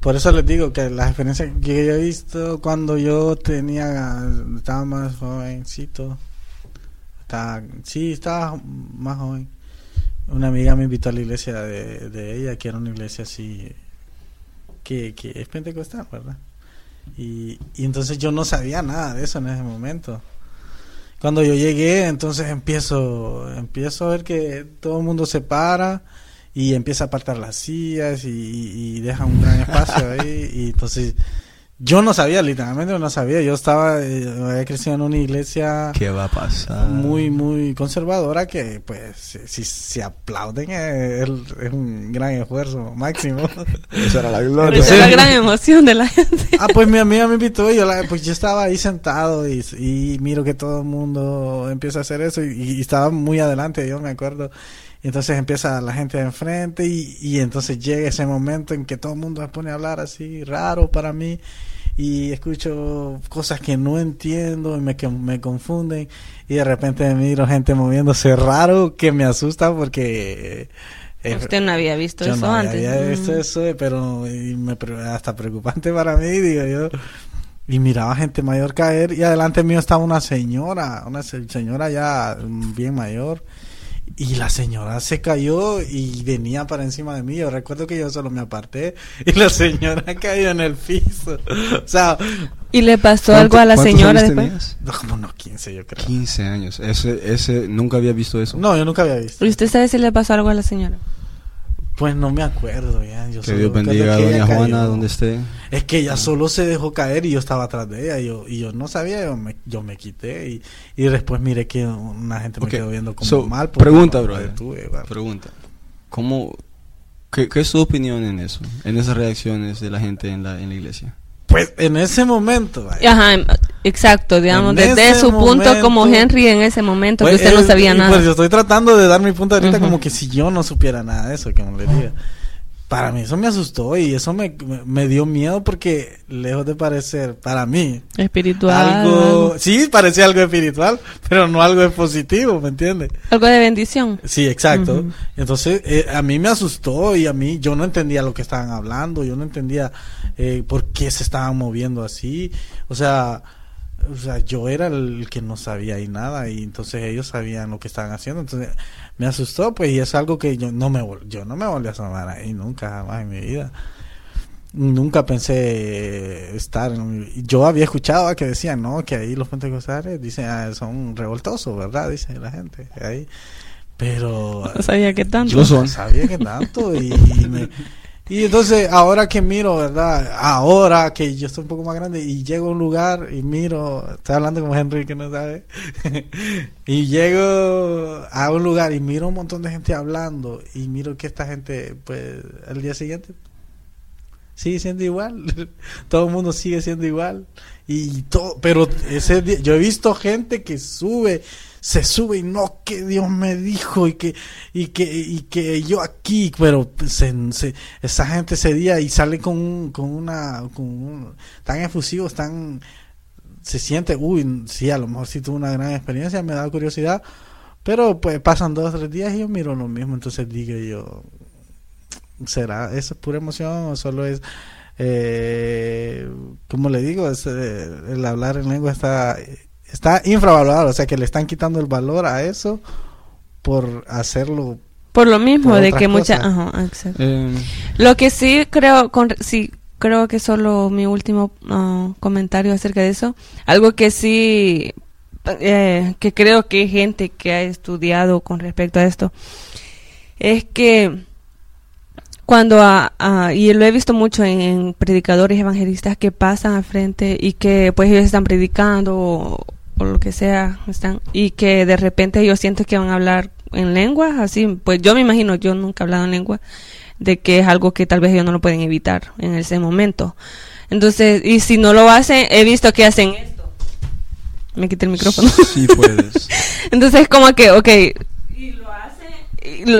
por eso les digo que las experiencias que yo he visto cuando yo tenía, estaba más jovencito, estaba, sí, estaba más joven. Una amiga me invitó a la iglesia de, de ella, que era una iglesia así, que, que es pentecostal, ¿verdad? Y, y entonces yo no sabía nada de eso en ese momento. Cuando yo llegué, entonces empiezo, empiezo a ver que todo el mundo se para y empieza a apartar las sillas y, y deja un gran espacio ahí. Y entonces yo no sabía, literalmente no sabía. Yo estaba, eh, había crecido en una iglesia ¿Qué va a pasar? muy, muy conservadora que, pues, si, si se aplauden eh, es, es un gran esfuerzo máximo. Esa era la gloria. esa es la gran emoción de la gente. ah, pues mi amiga me invitó y yo, la- pues yo estaba ahí sentado y, y miro que todo el mundo empieza a hacer eso y, y estaba muy adelante, yo me acuerdo. Y entonces empieza la gente de enfrente y, y entonces llega ese momento en que todo el mundo se pone a hablar así raro para mí y escucho cosas que no entiendo y me, que me confunden y de repente miro gente moviéndose raro que me asusta porque... eh, Usted no había visto yo eso no antes. había visto Mm. eso, pero y me, pre- hasta preocupante para mí, digo yo. Y miraba gente mayor caer y adelante mío estaba una señora, una se- señora ya bien mayor. Y la señora se cayó y venía para encima de mí. Yo recuerdo que yo solo me aparté y la señora cayó en el piso. O sea, ¿Y le pasó ¿Cuánto- algo a la señora años después? tenías? como unos 15 yo creo. 15 años. Ese, ese, nunca había visto eso. No, yo nunca había visto. ¿Y usted sabe si le pasó algo a la señora? Pues no me acuerdo ya. Yo que Dios bendiga a doña Juana cayó. donde esté. Es que ella solo se dejó caer y yo estaba atrás de ella y yo, y yo no sabía, yo me, yo me quité y, y después miré que una gente me quedó viendo como so, mal. porque pregunta, va. Pregunta. ¿Cómo, qué, qué es tu opinión en eso? En esas reacciones de la gente en la, en la iglesia. Pues en ese momento, vaya, Ajá, em, exacto, digamos, En desde su punto como momento- Henry en ese momento, pues, que usted no eh, sabía nada. Pues yo estoy tratando de dar mi punto de vista Ujú. como que si yo no supiera nada de eso, como le diga. Para mí eso me asustó y eso me, me- dio miedo porque lejos de parecer, para mí, Espiritual. algo, sí, parecía algo espiritual, pero no algo de positivo, ¿me entiendes? Algo de bendición. Sí, exacto. Entonces, eh, a mí me asustó y a mí yo no entendía lo que estaban hablando, yo no entendía eh, por qué se estaban moviendo así. O sea, o sea, yo era el que no sabía ahí nada y entonces ellos sabían lo que estaban haciendo. Entonces, me asustó, pues, y es algo que yo no me yo no me volví a asomar ahí nunca jamás en mi vida. Nunca pensé estar en un- Yo había escuchado que decían, ¿no? Que ahí los pentecostales dicen, ah, son revoltosos, ¿verdad? Dice la gente. Ahí. Pero No sabía qué tanto. Lo son. sabía que tanto y, y me- y entonces ahora que miro, ¿verdad? Ahora que yo estoy un poco más grande y llego a un lugar y miro, estoy hablando como Henry que no sabe, y llego a un lugar y miro un montón de gente hablando y miro que esta gente, pues, al día siguiente sigue siendo igual, todo el mundo sigue siendo igual. Y todo, pero ese día, yo he visto gente que sube, se sube y no que Dios me dijo y que y que y que yo aquí, pero se, esa gente ese día y sale con con una tan efusivos, tan se siente, uy, sí, a lo mejor sí tuve una gran experiencia, me da curiosidad, pero pues pasan dos o tres días y yo miro lo mismo, entonces digo yo, ¿será eso es pura emoción o solo es, eh, como le digo, es, eh, el hablar en lengua está, está infravalorado, o sea que le están quitando el valor a eso por hacerlo. Por lo mismo, Por de que mucha... cosas. Ajá, exacto. Eh, Lo que sí creo, con, sí creo que solo mi último ah, comentario acerca de eso, algo que sí, eh, que creo que hay gente que ha estudiado con respecto a esto, es que cuando, a- a- y lo he visto mucho en, en predicadores evangelistas que pasan al frente y que pues ellos están predicando o, o lo que sea, están, y que de repente ellos sienten que van a hablar en lengua, así, pues yo me imagino, yo nunca he hablado en lengua, de que es algo que tal vez ellos no lo pueden evitar en ese momento. Entonces, y si no lo hacen, he visto que hacen esto. Me quité el micrófono. Sí puedes. Entonces, como que, ok, y lo hacen, y lo-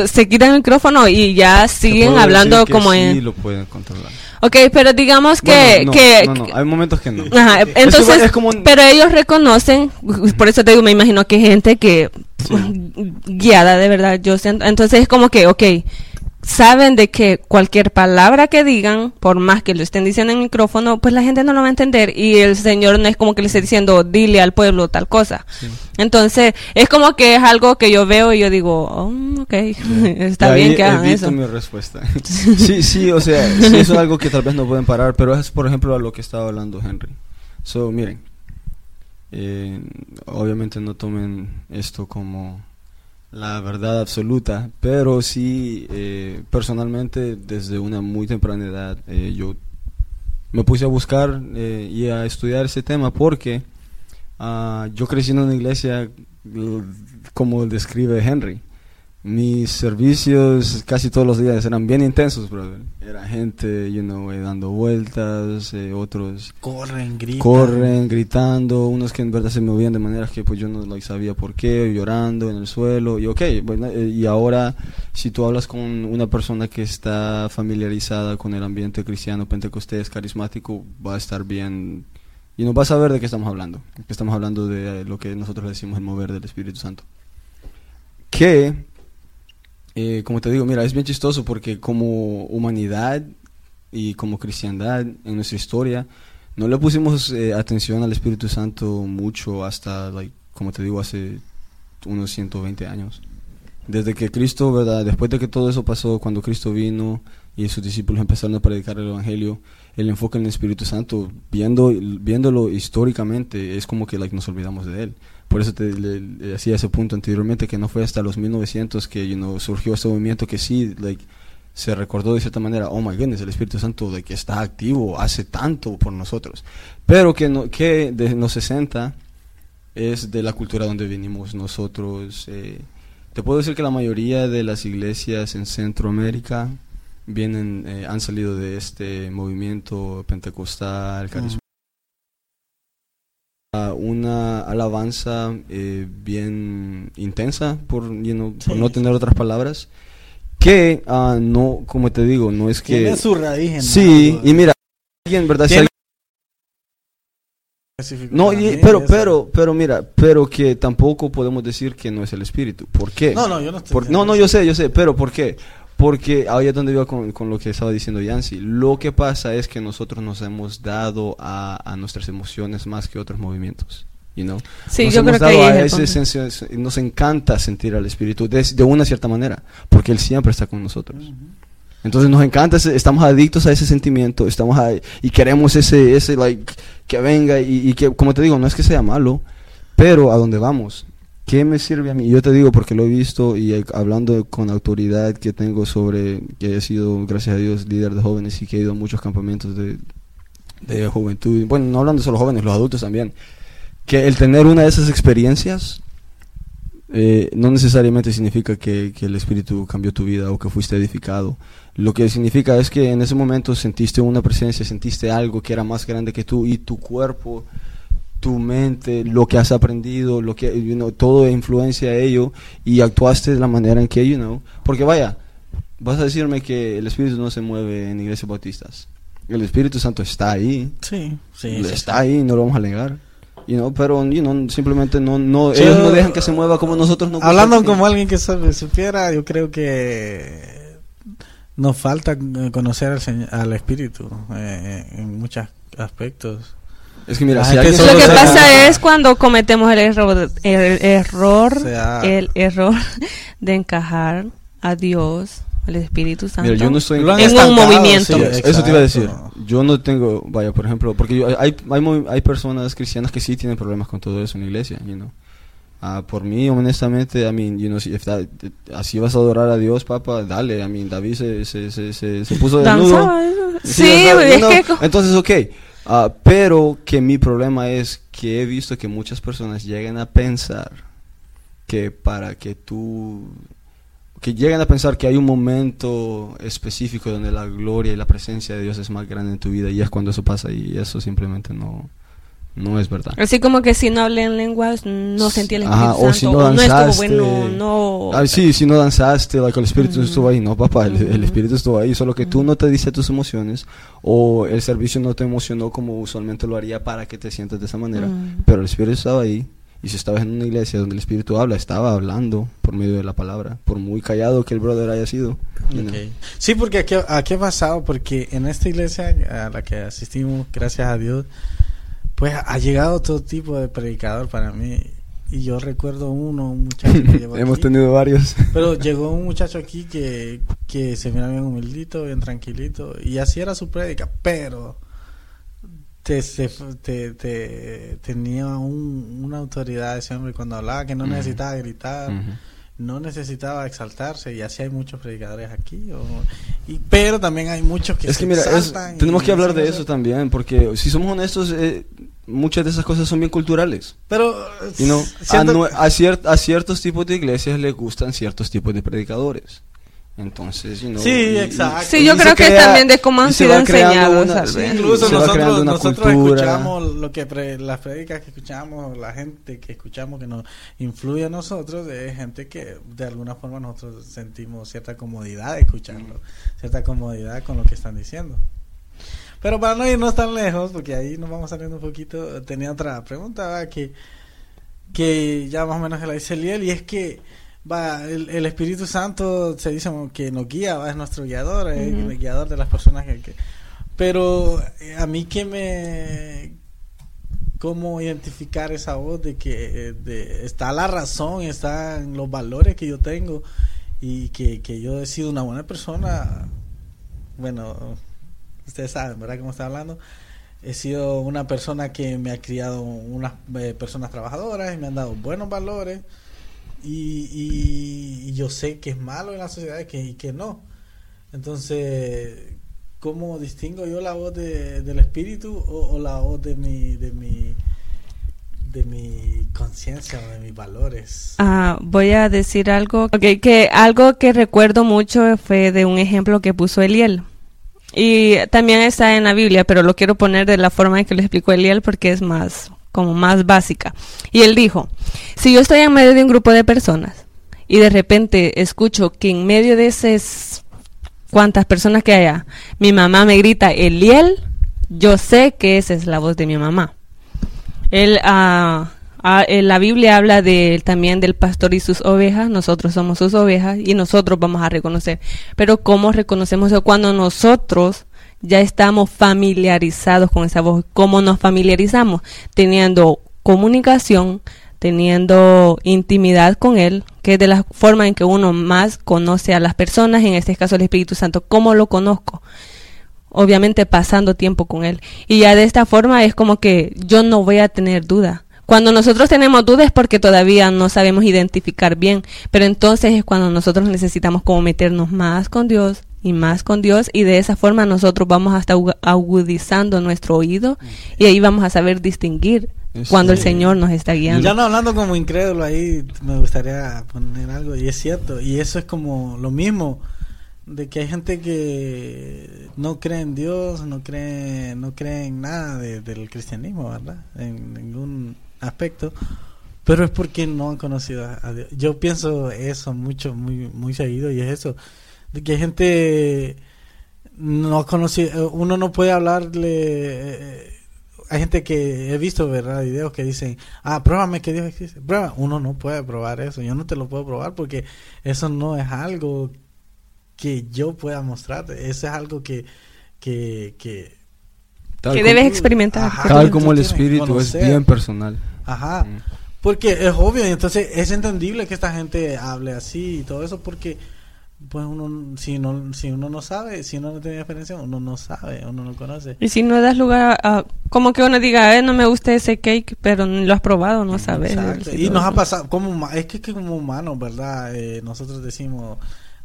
se quitan el micrófono y ya siguen hablando como sí en... lo pueden controlar. Ok, pero digamos que... Bueno, no, que no, no, hay momentos que no. Ajá, entonces, es como un- pero ellos reconocen, por eso te digo, me imagino que gente que guiada de verdad, yo siento, entonces es como que, ok, saben de que cualquier palabra que digan, por más que lo estén diciendo en el micrófono, pues la gente no lo va a entender y el Señor no es como que le esté diciendo, dile al pueblo tal cosa. Sí. Entonces, es como que es algo que yo veo y yo digo, oh, ok, está bien que hagan eso. mi respuesta. sí, sí, o sea, sí, eso es algo que tal vez no pueden parar, pero es, por ejemplo, a lo que estaba hablando Henry. So, miren, eh, obviamente no tomen esto como la verdad absoluta, pero sí, eh, personalmente, desde una muy temprana edad, eh, yo me puse a buscar eh, y a estudiar ese tema porque ah, yo crecí en una iglesia como describe Henry. Mis servicios casi todos los días eran bien intensos, brother. Era gente, you know, eh, dando vueltas, eh, otros Corren, gritan. corren, gritando, unos que en verdad se movían de maneras que pues yo no like, sabía por qué, llorando en el suelo, y ok, bueno, eh, y ahora si tú hablas con una persona que está familiarizada con el ambiente cristiano, pentecostés, carismático, va a estar bien, y no va a saber de qué estamos hablando, que estamos hablando de lo que nosotros decimos el mover del Espíritu Santo. Que, eh, como te digo, mira, es bien chistoso porque como humanidad y como cristiandad en nuestra historia, no le pusimos eh, atención al Espíritu Santo mucho hasta, like, como te digo, hace unos 120 años. Desde que Cristo, ¿verdad? Después de que todo eso pasó, cuando Cristo vino y sus discípulos empezaron a predicar el Evangelio, el enfoque en el Espíritu Santo, viendo, viéndolo históricamente, es como que nos olvidamos de él. Por eso te le- hacía ese punto anteriormente, que no fue hasta los 1900 que surgió este movimiento que sí, se recordó de cierta manera, oh my goodness, el Espíritu Santo de que está activo, hace tanto por nosotros. Pero que, no, que de los 60 es de la cultura donde venimos nosotros. eh, te puedo decir que la mayoría de las iglesias en Centroamérica vienen, eh, han salido de este movimiento pentecostal, carismático. Una alabanza eh, bien intensa, por, you know, por no tener otras palabras, que ah, no, como te digo, no es que... Tiene su raíz en Sí, y mira, alguien, ¿verdad? Si alguien- no, y- pero, pero, pero mira, pero que tampoco podemos decir que no es el espíritu. ¿Por qué? No, no, yo no estoy Por- no, no, yo sé, yo sé, pero ¿por qué? Porque ahí es donde iba con, con lo que estaba diciendo Yancy. Lo que pasa es que nosotros nos hemos dado a, a nuestras emociones más que otros movimientos. You know? Sí, nos yo hemos creo que dado a es el ese sensi- nos encanta sentir al espíritu de, de una cierta manera, porque él siempre está con nosotros. Ujú. Entonces nos encanta, estamos adictos a ese sentimiento, estamos a- y queremos ese, ese, like, que venga y, y que, como te digo, no es que sea malo, pero a dónde vamos. ¿Qué me sirve a mí? Yo te digo porque lo he visto y eh, hablando con autoridad que tengo sobre que he sido, gracias a Dios, líder de jóvenes y que he ido a muchos campamentos de, de juventud. Bueno, no hablando solo jóvenes, los adultos también. Que el tener una de esas experiencias eh, no necesariamente significa que, que el Espíritu cambió tu vida o que fuiste edificado. Lo que significa es que en ese momento sentiste una presencia, sentiste algo que era más grande que tú y tu cuerpo, tu mente, lo que has aprendido, lo que, you know, todo influencia a ello y actuaste de la manera en que, you know, porque vaya, vas a decirme que el Espíritu no se mueve en iglesias bautistas. El Espíritu Santo está ahí, Sí, sí. está ahí, no lo vamos a negar. You know, pero you know, simplemente no, no, Yo- ellos no dejan que se mueva como nosotros no Hablando como alguien que sabe, supiera, yo creo que nos falta conocer al, al Espíritu eh, en muchos aspectos. Es que mira, Ah, si es que alguien Lo que pasa es cuando cometemos el error, el error, O sea- el error de encajar a Dios, al Espíritu Santo. Mira, yo no estoy En un movimiento. sí, eso te iba a decir. Yo no tengo, vaya, por ejemplo, porque yo- hay, hay, hay personas cristianas que sí tienen problemas con todo eso en la iglesia, you know. Ah, por mí, honestamente, I mean, you know, si if that- así vas a adorar a Dios, papá, dale. I mean, David se, se, se, se, se puso desnudo. Sí, es you know. que Entonces, ok. Ah, pero que mi problema es que he visto que muchas personas llegan a pensar que para que tú que llegan a pensar que hay un momento específico donde la gloria y la presencia de Dios es más grande en tu vida y es cuando eso pasa y eso simplemente no no es verdad. Así como que si no hablé en lenguas, no sentí el Ajá, Espíritu o si no no danzaste. estuvo bueno, no... Ah, sí, si no danzaste, like, el espíritu Ujú. estuvo ahí, no papá, el, el espíritu estuvo ahí, solo que tú no te diste tus emociones o el servicio no te emocionó como usualmente lo haría para que te sientas de esa manera, pero el espíritu estaba ahí. Y si estabas en una iglesia donde el espíritu habla, estaba hablando por medio de la palabra, por muy callado que el brother haya sido. Sí, porque aquí, aquí ha pasado, porque en esta iglesia a la que asistimos, gracias a Dios, pues ha llegado todo tipo de predicador para mí. Y yo recuerdo uno, un muchacho que llegó Hemos aquí, tenido varios. pero llegó un muchacho aquí que, que se mira bien humildito, bien tranquilito, y así era su prédica, pero te, te, te- tenía un- una autoridad ese hombre cuando hablaba que no necesitaba gritar. No necesitaba exaltarse y así hay muchos predicadores aquí o, y, pero también hay muchos que es se que mira, es- tenemos que hablar de eso también, porque si somos honestos, eh, muchas de esas cosas son bien culturales. pero Y no, a, siento- a, cier- a ciertos tipos de iglesias les gustan ciertos tipos de predicadores. Entonces, you know, Sí, exacto. Sí, yo creo que crea- también de cómo han sido enseñados, una- tal sí, vez. Incluso se nosotros, nosotros cultura. escuchamos lo que pre- las prédicas que escuchamos, la gente que escuchamos que nos influye a nosotros, es gente que de alguna forma nosotros sentimos cierta comodidad de escucharlo, cierta comodidad con lo que están diciendo. Pero para no irnos tan lejos, porque ahí nos vamos saliendo un poquito, tenía otra pregunta ¿verdad? que que ya más o menos se la dice Liel, y es que va el, el Espíritu Santo se dice que nos guía, ¿va? es nuestro guiador, es Ujú. el guiador de las personas que, que- pero eh, a mí que me cómo identificar esa voz de que eh, de- está la razón, están los valores que yo tengo y que, que yo he sido una buena persona. Bueno, ustedes saben, ¿verdad? Cómo está hablando. He sido una persona que me ha criado unas eh, personas trabajadoras y me han dado buenos valores. Y, y- yo sé que es malo en la sociedad y que, que no. Entonces, ¿cómo distingo yo la voz de- del espíritu o, la voz de mi, de mi, de mi conciencia o de mis valores? Ah, voy a decir algo ok, que algo que recuerdo mucho fue de un ejemplo que puso Eliel y también está en la Biblia pero lo quiero poner de la forma en que lo explicó Eliel porque es más como más básica y él dijo si yo estoy en medio de un grupo de personas y de repente escucho que en medio de esas cuantas personas que haya mi mamá me grita Eliel yo sé que esa es la voz de mi mamá él, en la Biblia habla de, también del pastor y sus ovejas. Nosotros somos sus ovejas y nosotros vamos a reconocer. Pero ¿cómo reconocemos eso? Cuando nosotros ya estamos familiarizados con esa voz. ¿Cómo nos familiarizamos? Teniendo comunicación, teniendo intimidad con Él, que es de la forma en que uno más conoce a las personas, en este caso el Espíritu Santo. ¿Cómo lo conozco? obviamente pasando tiempo con él. Y ya de esta forma es como que yo no voy a tener duda. Cuando nosotros tenemos dudas es porque todavía no sabemos identificar bien, pero entonces es cuando nosotros necesitamos como meternos más con Dios y más con Dios y de esa forma nosotros vamos hasta agu- agudizando nuestro oído y ahí vamos a saber distinguir cuando el Señor nos está guiando. Ya no hablando como incrédulo ahí, me gustaría poner algo, y es cierto, y eso es como lo mismo, de que hay gente que no cree en Dios, no cree, no cree en nada de- del cristianismo, ¿verdad? En ningún aspecto, pero es porque no han conocido a a Dios. Yo pienso eso mucho, muy, muy seguido, y es eso, de que hay gente no ha conocido, uno no puede hablarle... eh, hay gente que he visto, ¿verdad? Videos que dicen, ah, pruébame que Dios existe. Prueba. Uno no puede probar eso. Yo no te lo puedo probar porque eso no es algo que yo pueda mostrarte. Eso es algo que, que, que Tal, que debes experimentar. Ajá. tal como el espíritu es bien personal. ajá. Mm. Porque es obvio, y entonces es entendible que esta gente hable así y todo eso porque pues uno si no si uno no sabe, si uno no tiene experiencia, uno no sabe, uno no conoce. Y si no das lugar a, a- como que uno diga, eh, no me gusta ese cake, pero lo has probado, no sabes. Exacto. Y nos ha pasado, como es que, que como humanos, ¿verdad? Eh, nosotros decimos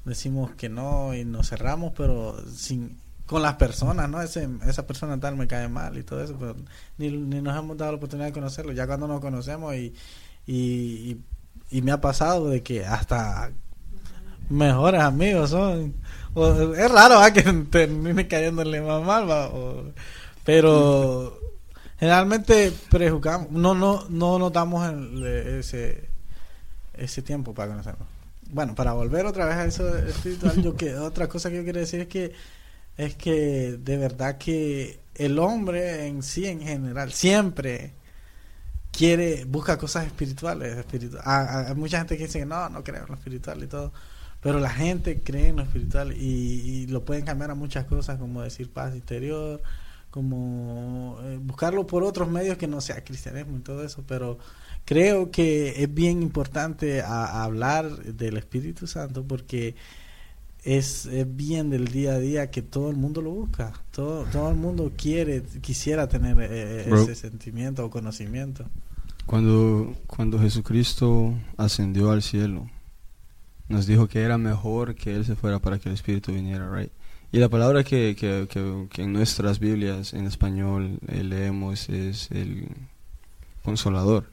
decimos que no y nos cerramos, pero sin con las personas, ¿no? Ese, esa persona tal me cae mal y todo eso, pero ni, ni nos hemos dado la oportunidad de conocerlo. Ya cuando nos conocemos y, y, y, y me ha pasado de que hasta mejores amigos son. Es raro que termine cayéndole más mal, pero generalmente prejuzgamos, no, no, no nos damos el- ese, ese tiempo para conocernos. Bueno, para volver otra vez a eso espiritual, yo que otra cosa que yo quiero decir es que es que de verdad que el hombre en sí en general siempre quiere busca cosas espirituales, espiritu- a- hay mucha gente que dice que no, no creo en lo espiritual y todo, pero la gente cree en lo espiritual y, y lo pueden cambiar a muchas cosas como decir paz interior, como eh, buscarlo por otros medios que no sea cristianismo y todo eso, pero creo que es bien importante a- a hablar del Espíritu Santo porque es, es bien del día a día que todo el mundo lo busca, todo, todo el mundo quiere, quisiera tener eh, Bro. ese sentimiento o conocimiento. Cuando, cuando Jesucristo ascendió al cielo, nos dijo que era mejor que Él se fuera para que el Espíritu viniera, right? Y la palabra que, que, que, en nuestras Biblias en español eh, leemos es el consolador,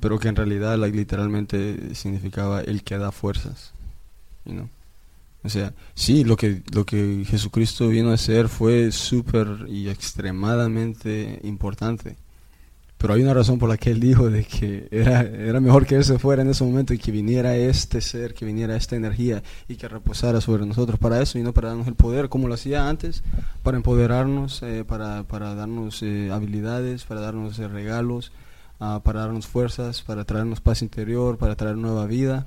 pero que en realidad literalmente significaba el que da fuerzas, you know? O sea, sí, lo que, lo que Jesucristo vino a hacer fue súper y extremadamente importante. Pero hay una razón por la que él dijo de que era, era mejor que él se fuera en ese momento y que viniera este ser, que viniera esta energía y que reposara sobre nosotros para eso y no para darnos el poder como lo hacía antes, para empoderarnos, eh, para, para darnos eh, habilidades, para darnos eh, regalos, ah, para darnos fuerzas, para traernos paz interior, para traer nueva vida.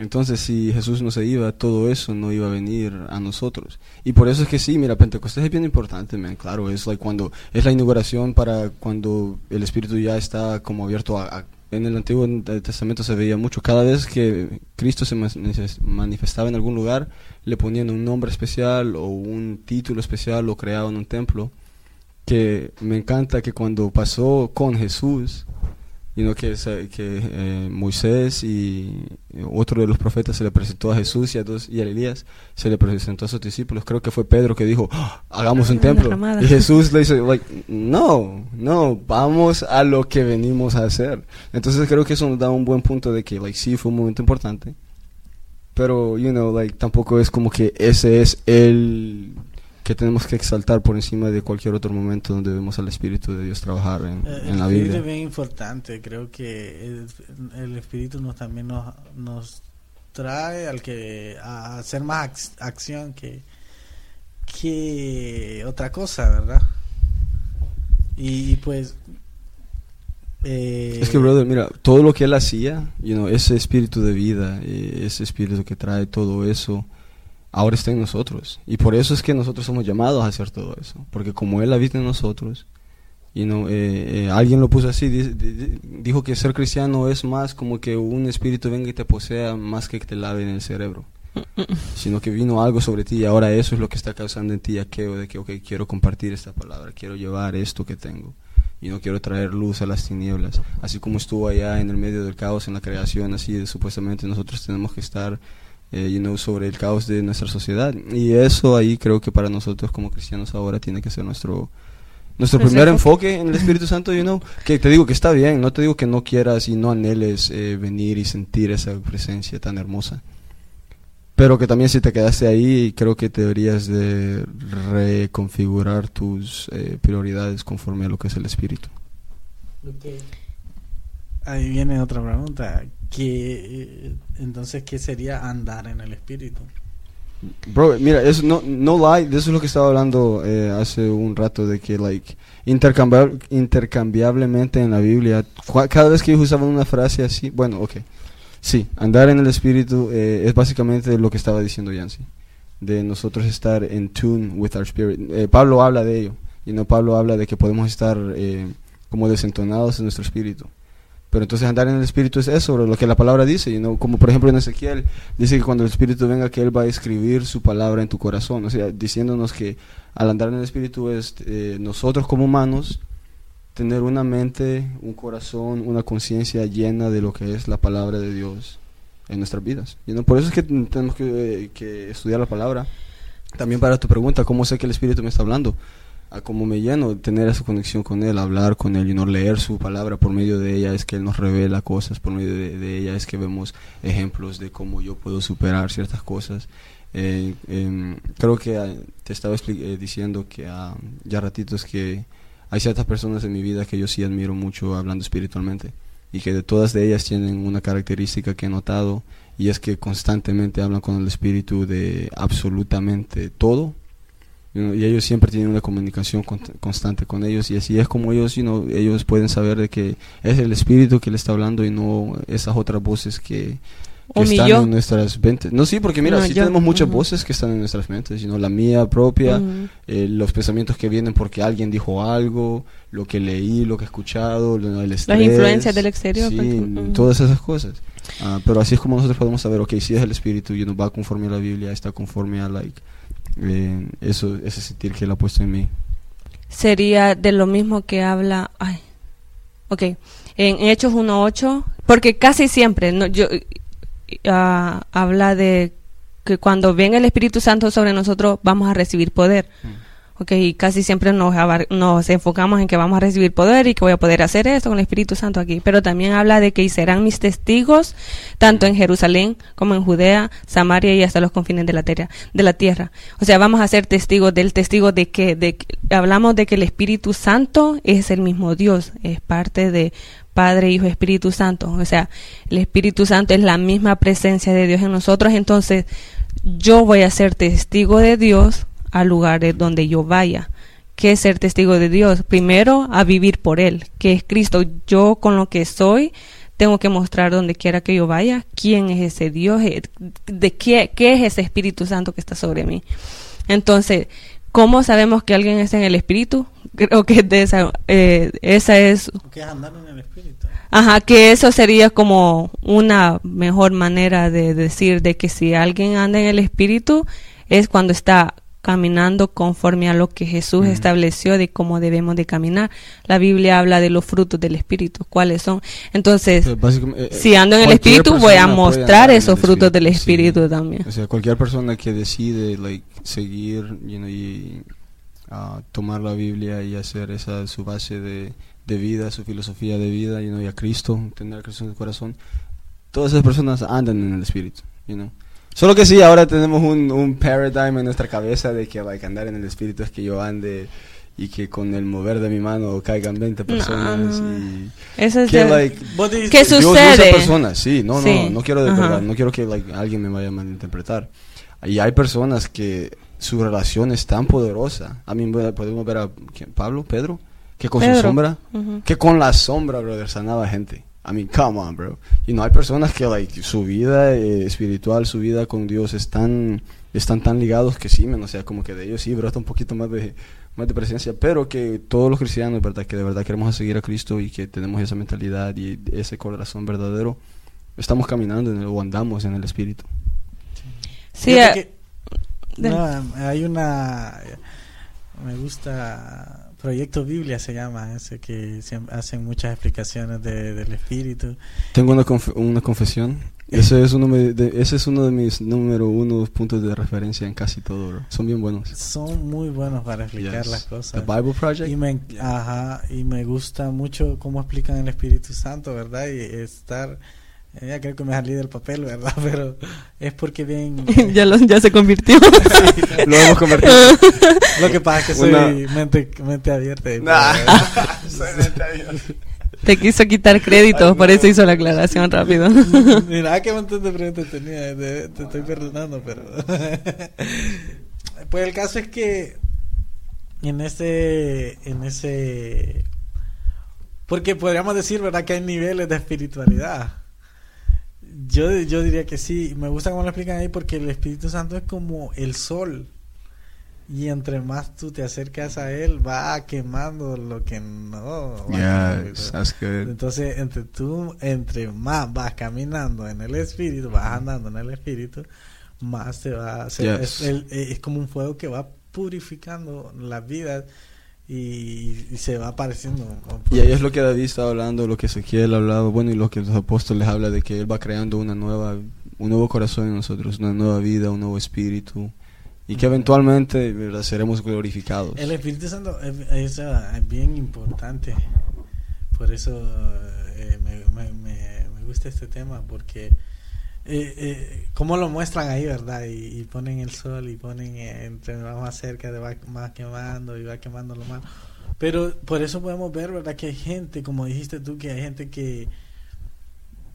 Entonces, si Jesús no se iba, todo eso no iba a venir a nosotros. Y por eso es que sí, mira, Pentecostés es bien importante, man. Claro, es like cuando es la inauguración para cuando el Espíritu ya está como abierto en el Antiguo Testamento se veía mucho. Cada vez que Cristo se manifestaba en algún lugar, le ponían un nombre especial o un título especial o creaban un templo. Que me encanta que cuando pasó con Jesús, sino que, que eh, Moisés y otro de los profetas se le presentó a Jesús y a, dos, y a Elías, se le presentó a sus discípulos. Creo que fue Pedro que dijo, ¡Ah! hagamos un templo. Y Jesús le dice, no, no, vamos a lo que venimos a hacer. Entonces creo que eso nos da un buen punto de que, like, sí, fue un momento importante. Pero, you know, like, tampoco es como que ese es el que tenemos que exaltar por encima de cualquier otro momento donde vemos al Espíritu de Dios trabajar en, eh, la Biblia. Es bien importante, creo que el, Espíritu nos también nos, nos trae al que a hacer más acción que que otra cosa, ¿verdad? Y, pues es que, brother, mira, todo lo que él hacía, you know, ese espíritu de vida, eh, ese espíritu que trae todo eso, ahora está en nosotros. Y por eso es que nosotros somos llamados a hacer todo eso. Porque como Él habita en nosotros, y no, eh, eh, alguien lo puso así, dijo que ser cristiano es más como que un espíritu venga y te posea más que te lave en el cerebro. Sino que vino algo sobre ti y ahora eso es lo que está causando en ti aquello de que, ok, quiero compartir esta palabra, quiero llevar esto que tengo y no quiero traer luz a las tinieblas. Así como estuvo allá en el medio del caos en la creación, así supuestamente nosotros tenemos que estar eh, sobre el caos de nuestra sociedad. Y eso ahí creo que para nosotros como cristianos ahora tiene que ser nuestro nuestro primer enfoque en el Espíritu Santo, you know, que te digo que está bien, no te digo que no quieras y no anheles eh, venir y sentir esa presencia tan hermosa. Pero que también si te quedaste ahí, creo que deberías de reconfigurar tus eh, prioridades conforme a lo que es el Espíritu. Ahí viene otra pregunta que entonces qué sería andar en el espíritu bro mira eso no no lie eso es lo que estaba hablando eh, hace un rato de que like intercambiablemente en la Biblia cada vez que ellos usaban una frase así bueno ok sí andar en el espíritu eh, es básicamente lo que estaba diciendo Yancy de nosotros estar en tune with our spirit. Eh, Pablo habla de ello y no Pablo habla de que podemos estar como desentonados en nuestro espíritu pero entonces andar en el Espíritu es eso, lo que la palabra dice, ¿no? como por ejemplo en Ezequiel, dice que cuando el Espíritu venga, que Él va a escribir su palabra en tu corazón, o sea, diciéndonos que al andar en el Espíritu es eh, nosotros como humanos tener una mente, un corazón, una conciencia llena de lo que es la palabra de Dios en nuestras vidas. ¿y no? Por eso es que tenemos que, que estudiar la palabra. También para tu pregunta, ¿cómo sé que el Espíritu me está hablando? A cómo me lleno, tener esa conexión con Él, hablar con Él y no leer su palabra por medio de ella es que Él nos revela cosas, por medio de, ella es que vemos ejemplos de cómo yo puedo superar ciertas cosas. Eh, em, creo que ah, te estaba eh, diciendo que uh, ya ratitos que hay ciertas personas en mi vida que yo sí admiro mucho hablando espiritualmente y que de todas de ellas tienen una característica que he notado y es que constantemente hablan con el espíritu de absolutamente todo y ellos siempre tienen una comunicación constante con ellos y así es como ellos ellos pueden saber de que es el espíritu que le está hablando y no esas otras voces que, están en nuestras mentes. No sí porque mira sí tenemos muchas voces que están en nuestras mentes sino la mía propia eh, los pensamientos que vienen porque alguien dijo algo lo que leí lo que he escuchado el estrés, las influencias del exterior sí, todas esas cosas. Ah, pero así es como nosotros podemos saber ok si es el espíritu y no va conforme a la Biblia está conforme a like eh, eso, ese sentir que él ha puesto en mí. Sería de lo mismo que habla, ay, ok, en Hechos 1.8, porque casi siempre, no, yo, ah, habla de que cuando venga el Espíritu Santo sobre nosotros vamos a recibir poder. Ok, y casi siempre nos, nos enfocamos en que vamos a recibir poder y que voy a poder hacer esto con el Espíritu Santo aquí. Pero también habla de que serán mis testigos tanto en Jerusalén como en Judea, Samaria y hasta los confines de la tierra. De la tierra. O sea, vamos a ser testigos del testigo de que, de que- hablamos de que el Espíritu Santo es el mismo Dios, es parte de Padre, Hijo, Espíritu Santo. O sea, el Espíritu Santo es la misma presencia de Dios en nosotros. Entonces, yo voy a ser testigo de Dios a lugares donde yo vaya. ¿Qué es ser testigo de Dios? Primero, a vivir por Él, que es Cristo. Yo con lo que soy, tengo que mostrar donde quiera que yo vaya quién es ese Dios, eh, de qué, qué es ese Espíritu Santo que está sobre mí. Entonces, ¿cómo sabemos que alguien está en el Espíritu? Creo que de esa, eh, esa es Que es andar en el espíritu. Ajá, que eso sería como una mejor manera de decir de que si alguien anda en el espíritu es cuando está caminando conforme a lo que Jesús estableció de cómo debemos de caminar. La Biblia habla de los frutos del espíritu, cuáles son. Entonces, básicamente, eh, si ando en el espíritu voy a mostrar esos frutos del sí. espíritu también. O sea, cualquier persona que decide like, seguir you know, y ah, tomar la Biblia y hacer esa su base de, de vida, su filosofía de vida, you know, y a Cristo, tener a Cristo en el corazón, todas esas personas andan en el espíritu, you know. Solo que sí, ahora tenemos un, un paradigm en nuestra cabeza de que like, andar en el espíritu es que yo ande y que con el mover de mi mano caigan 20 personas no. y Eso es que de- like ¿Qué Dios sucede? usa personas, sí, no, Sí, no, no quiero de verdad, no quiero que like, alguien me vaya a malinterpretar. Y hay personas que su relación es tan poderosa. A mí podemos ver a ¿quién? Pablo, Pedro, que con su Pedro. sombra, Ujú. que con la sombra, brother, sanaba gente. I mean, come on, bro. Y no hay personas que like su vida eh, espiritual, su vida con Dios están están tan ligados que sí, men, o sea, como que de ellos sí brota un poquito más de más de presencia, pero que todos los cristianos, verdad, que de verdad queremos seguir a Cristo y que tenemos esa mentalidad y ese corazón verdadero, estamos caminando en el, o andamos en el espíritu. Sí, Fíjate eh, que- no, hay una me gusta Proyecto Biblia se llama ese que hacen muchas explicaciones de- del espíritu Tengo una, conf- una confesión. Ese es, uno de, ese es uno de mis número uno puntos de referencia en casi todo, bro. Son bien buenos. son muy buenos para explicar Yes. las The cosas Bible Project. y me ajá, y me gusta mucho cómo explican el Espíritu Santo verdad y estar ya creo que me salí del papel verdad pero es porque bien ya, lo- ya se convirtió. Lo hemos convertido. lo que pasa es que soy Una- mente mente abierta Nah. Te quiso quitar crédito, por eso hizo la aclaración rápido. Mira qué montón de preguntas tenía, te, te estoy perdonando, pero... pues el caso es que en ese, en ese... Porque podríamos decir, ¿verdad? Que hay niveles de espiritualidad. Yo, yo diría que sí, me gusta cómo lo explican ahí porque el Espíritu Santo es como el sol. Y entre más tú te acercas a él, va quemando lo que no. Yes, that's good. entonces, entre tú, entre más vas caminando en el espíritu, vas andando en el espíritu, más te va a hacer. Yes. Es, el- es como un fuego que va purificando las vidas y, y se va apareciendo. Y ahí es lo que David estaba hablando, lo que Ezequiel hablaba, bueno, y lo que los apóstoles habla de que Él va creando una nueva, un nuevo corazón en nosotros, una nueva vida, un nuevo espíritu, y que eventualmente ¿verdad? seremos glorificados. El Espíritu Santo es, es, ah, es bien importante. Por eso eh, me, me, me gusta este tema, porque eh, eh, cómo lo muestran ahí, ¿verdad? Y, ponen el sol y ponen eh, entre más cerca, va más quemando y va quemando lo malo. Pero por eso podemos ver, ¿verdad? Que hay gente, como dijiste tú, que hay gente que,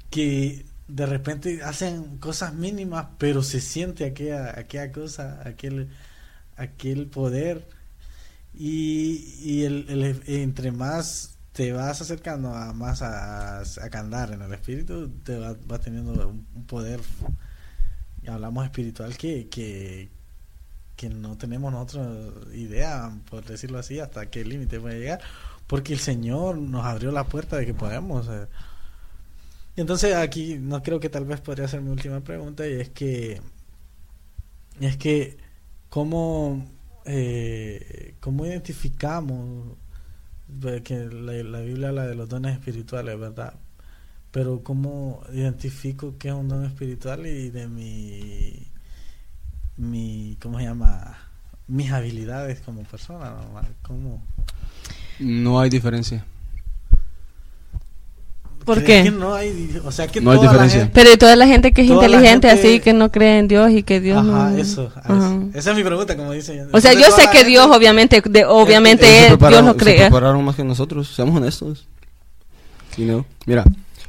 que de repente hacen cosas mínimas, pero se siente aquella, aquella cosa, aquel, aquel poder. Y, y el- entre más te vas acercando a más a, a andar en el espíritu, te va, va teniendo un, poder, hablamos espiritual, que, que, que no tenemos nosotros idea, por decirlo así, hasta qué límite puede llegar, porque el Señor nos abrió la puerta de que podemos. eh. Y entonces aquí no creo que tal vez podría ser mi última pregunta y es que es que cómo eh, cómo identificamos que la, Biblia habla de los dones espirituales, ¿verdad? Pero ¿cómo identifico qué es un don espiritual y de mi, mi ¿cómo se llama? Mis habilidades como persona, ¿no? ¿Cómo? No hay diferencia. ¿Por Es qué? que no hay, o sea que No hay diferencia. gente- Pero y toda la gente que es inteligente gente- así, que no cree en Dios y que Dios Ajá, no... eso, Ajá. Esa es mi pregunta, como dice. O sea, yo sé que gente- Dios, obviamente, de, obviamente Ellos se él- Dios prepararon- lo Se crea. prepararon más que nosotros, seamos honestos. You know? Mira,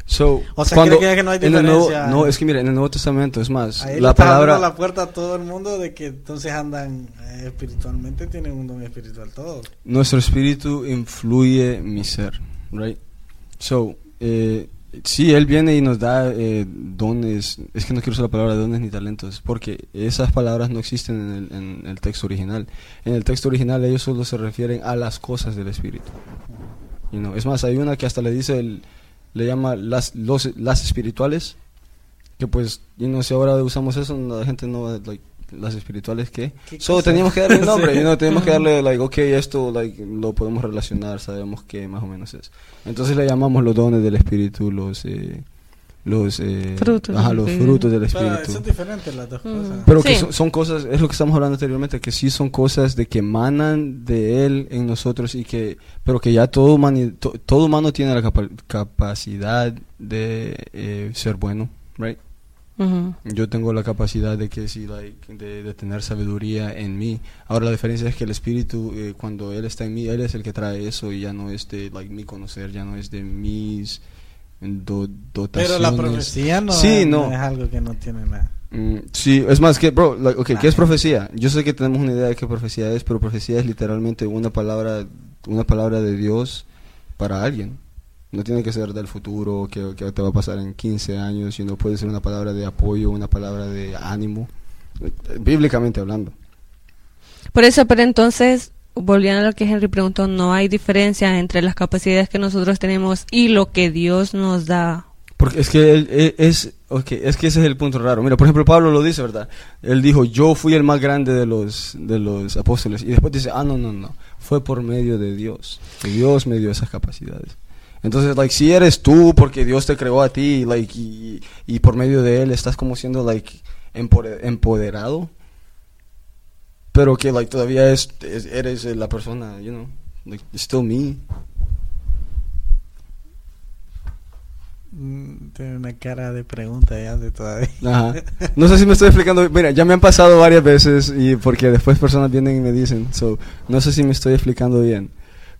so, O sea, cuando ¿cree que no hay en el Nuevo- diferencia? no, es que mira, en el Nuevo Testamento es más, Ahí la está abriendo palabra la puerta a todo el mundo de que entonces andan eh, espiritualmente, tienen un don espiritual todos. nuestro espíritu influye mi ser, right? So, eh, sí, él viene y nos da eh, dones, es que no quiero usar la palabra dones ni talentos, porque esas palabras no existen en el, texto original. En el texto original ellos solo se refieren a las cosas del espíritu. You know, Es más, hay una que hasta le dice, le llama las, espirituales, que pues, y no si ahora usamos eso, la gente no like, las espirituales que ¿Qué solo teníamos que darle un nombre Sí. y no teníamos que darle like ok esto like lo podemos relacionar sabemos qué más o menos es entonces le llamamos los dones del espíritu los eh, los eh, Frutos ajá, del los espíritu. frutos del Pero espíritu son diferentes las dos Mm. cosas. pero que son, son cosas es lo que estamos hablando anteriormente que sí son cosas de que emanan de él en nosotros y que pero que ya todo to- todo humano tiene la capa- capacidad de eh, ser bueno right Yo tengo la capacidad de que sí, like, de, de tener sabiduría en mí. Ahora la diferencia es que el espíritu, eh, cuando él está en mí, él es el que trae eso y ya no es de like, mi conocer, ya no es de mis do- dotaciones. Pero la profecía no, Sí, es, no. es algo que no tiene nada. Mm, sí, es más que, bro, like, okay, ¿qué es profecía? Yo sé que tenemos una idea de qué profecía es, pero profecía es literalmente una palabra, una palabra de Dios para alguien. No tiene que ser del futuro, que, que te va a pasar en 15 años, sino puede ser una palabra de apoyo, una palabra de ánimo, eh, bíblicamente hablando. Por eso, pero entonces, volviendo a lo que Henry preguntó, no hay diferencia entre las capacidades que nosotros tenemos y lo que Dios nos da. Porque es que él, él- es, okay, es que ese es el punto raro. Mira, por ejemplo, Pablo lo dice, ¿verdad? Él dijo, yo fui el más grande de los, de los apóstoles. Y después dice, ah, no, no, no. Fue por medio de Dios. Que Dios me dio esas capacidades. Entonces, like, si eres tú, porque Dios te creó a ti, like, y, y por medio de Él estás como siendo, like, empoderado. Pero que, like, todavía es, es- eres la persona, you know, like, still me. Mm, Tiene una cara de pregunta ya de todavía. Ajá. No sé si me estoy explicando. Mira, ya me han pasado varias veces y porque después personas vienen y me dicen. So, no sé si me estoy explicando bien.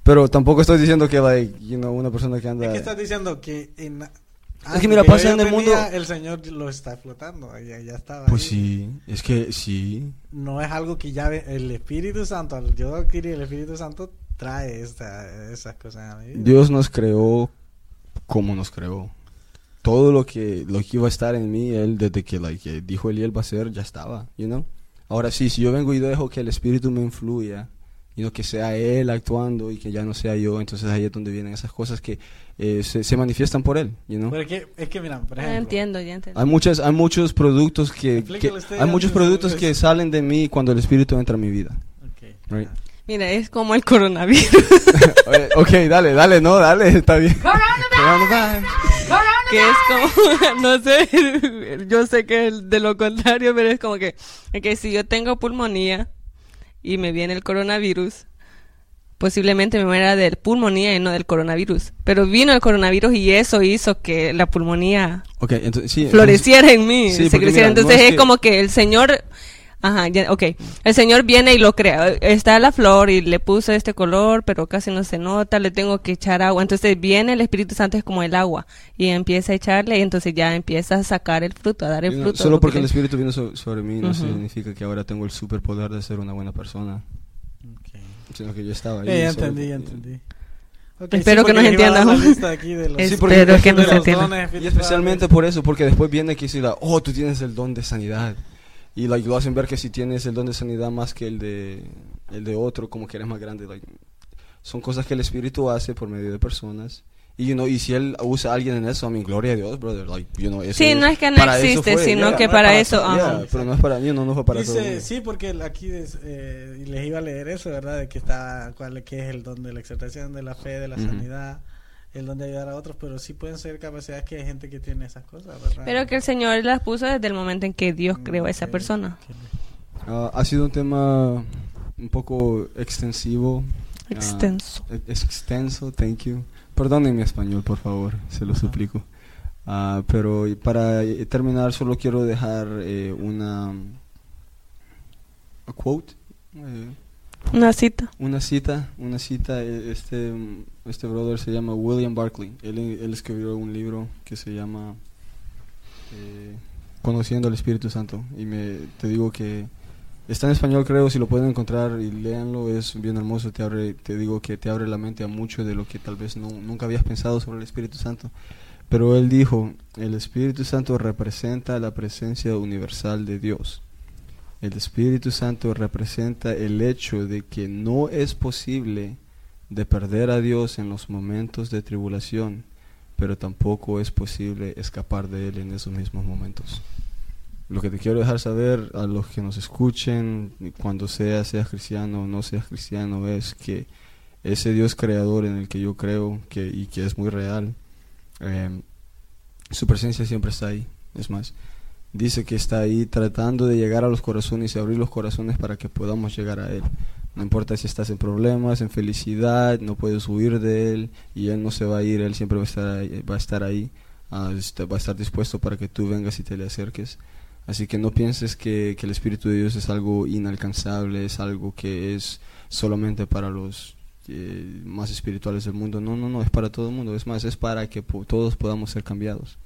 Pero tampoco estoy diciendo que, like, you know, una persona que anda. Que estás diciendo que en, Es que mira, pasa en el mundo- El Señor lo está explotando, ya, ya estaba. Pues ahí. sí, es que sí. No es algo que ya ve- el Espíritu Santo, yo adquirir el Espíritu Santo, trae esta, esas cosas a vida. Dios nos creó como nos creó. Todo lo que, lo que iba a estar en mí, Él, desde que, like, dijo Él y Él va a ser, ya estaba, you know. Ahora sí, si yo vengo y dejo que el Espíritu me influya, y no que sea Él actuando y que ya no sea yo, entonces ahí es donde vienen esas cosas que eh, se, se manifiestan por Él, you know. Pero es que, es que mira, por Ah, ejemplo. entiendo, ya entiendo. Hay muchas, hay muchos productos que, que- hay muchos productos que salen de mí cuando el Espíritu entra a mi vida. Ok. Right. Mira, es como el coronavirus. Ok, dale, dale, no, dale, está bien. Coronavirus. que es como, no sé, yo sé que es de lo contrario, pero es como que, que si yo tengo pulmonía y me viene el coronavirus, posiblemente me muera de pulmonía y no del coronavirus. Pero vino el coronavirus y eso hizo que la pulmonía Ok, entonces sí. entonces- floreciera en mí, Sí, se creciera. mira, no Entonces es es, que- como que el Señor, ajá, ya, ok, el Señor viene y lo crea. Está la flor y le puso este color, pero casi no se nota, le tengo que echar agua. Entonces viene el Espíritu Santo es como el agua y empieza a echarle y entonces ya empieza a sacar el fruto, a dar el You know, fruto. solo lo porque el que- Espíritu vino so- sobre mí no Ujú. significa que ahora tengo el superpoder de ser una buena persona, Ok. sino que yo estaba ahí. Eh, ya solo entendí, ya entendí. Ok, Espero que porque nos entiendan. Sí, porque Espero es que nos entiendan. Y especialmente por eso, porque después viene que la, oh, tú tienes el don de sanidad. Y like, lo hacen ver que si tienes el don de sanidad más que el de, el de otro, como que eres más grande. like, son cosas que el Espíritu hace por medio de personas. Y, you know, y si él usa a alguien en eso, a mi gloria a Dios, brother. Like, you know, eso Sí, no es que no para eso existe, fue, sino yeah. que no para para eso. Yeah, pero no es para mí, no, no fue para Dice, sí, porque aquí des- eh, les iba a leer eso, ¿verdad? De que está, cuál que es el don de la exaltación, de la fe, de la sanidad, el don de ayudar a otros, pero sí pueden ser capacidades que hay gente que tiene esas cosas, ¿verdad? Pero que el Señor las puso desde el momento en que Dios creó a esa persona. Ah, ha sido un tema un poco extensivo. ah, Extenso. e- extenso, thank you. Perdonen mi español, por favor, se lo suplico. Ah, pero para eh, terminar, solo quiero dejar eh, una a quote, eh, Una cita. una cita, una cita. eh, Este, este brother se llama William Barclay. Él, él escribió un libro que se llama eh, Conociendo al Espíritu Santo. Y me, te digo que está en español, creo. Si lo pueden encontrar y léanlo, es bien hermoso. Te abre, te digo que te abre la mente a mucho de lo que tal vez no, nunca habías pensado sobre el Espíritu Santo. Pero él dijo: El Espíritu Santo representa la presencia universal de Dios. El Espíritu Santo representa el hecho de que no es posible de perder a Dios en los momentos de tribulación, pero tampoco es posible escapar de Él en esos mismos momentos. Lo que te quiero dejar saber a los que nos escuchen, cuando seas, seas cristiano o no seas cristiano, es que ese Dios creador en el que yo creo que, y que es muy real, eh, su presencia siempre está ahí. Es más, dice que está ahí tratando de llegar a los corazones y abrir los corazones para que podamos llegar a Él. No importa si estás en problemas, en felicidad, no puedes huir de Él y Él no se va a ir, Él siempre va a estar ahí, va a estar, ahí ah, este, va estar dispuesto para que tú vengas y te le acerques. Así que no pienses que, el Espíritu de Dios es algo inalcanzable, es algo que es solamente para los eh, más espirituales del mundo. No, no, no, es para todo el mundo. Es más, es para que todos podamos ser cambiados.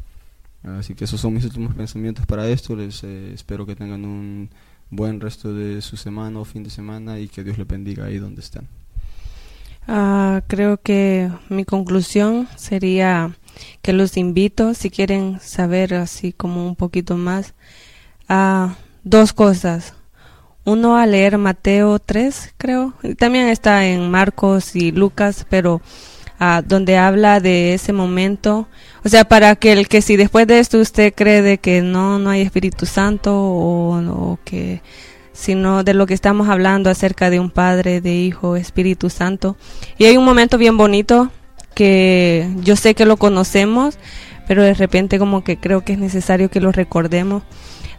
Así que esos son mis últimos pensamientos para esto. Les eh, espero que tengan un buen resto de su semana o fin de semana y que Dios les bendiga ahí donde están. Ah, creo que mi conclusión sería que los invito, si quieren saber así como un poquito más, a dos cosas. Uno a leer Mateo 3, creo. También está en Marcos y Lucas, pero donde habla de ese momento. O sea, para que el que si después de esto usted cree de que no, no hay Espíritu Santo o, o que sino de lo que estamos hablando acerca de un Padre, de Hijo, Espíritu Santo. Y hay un momento bien bonito que yo sé que lo conocemos, pero de repente como que creo que es necesario que lo recordemos.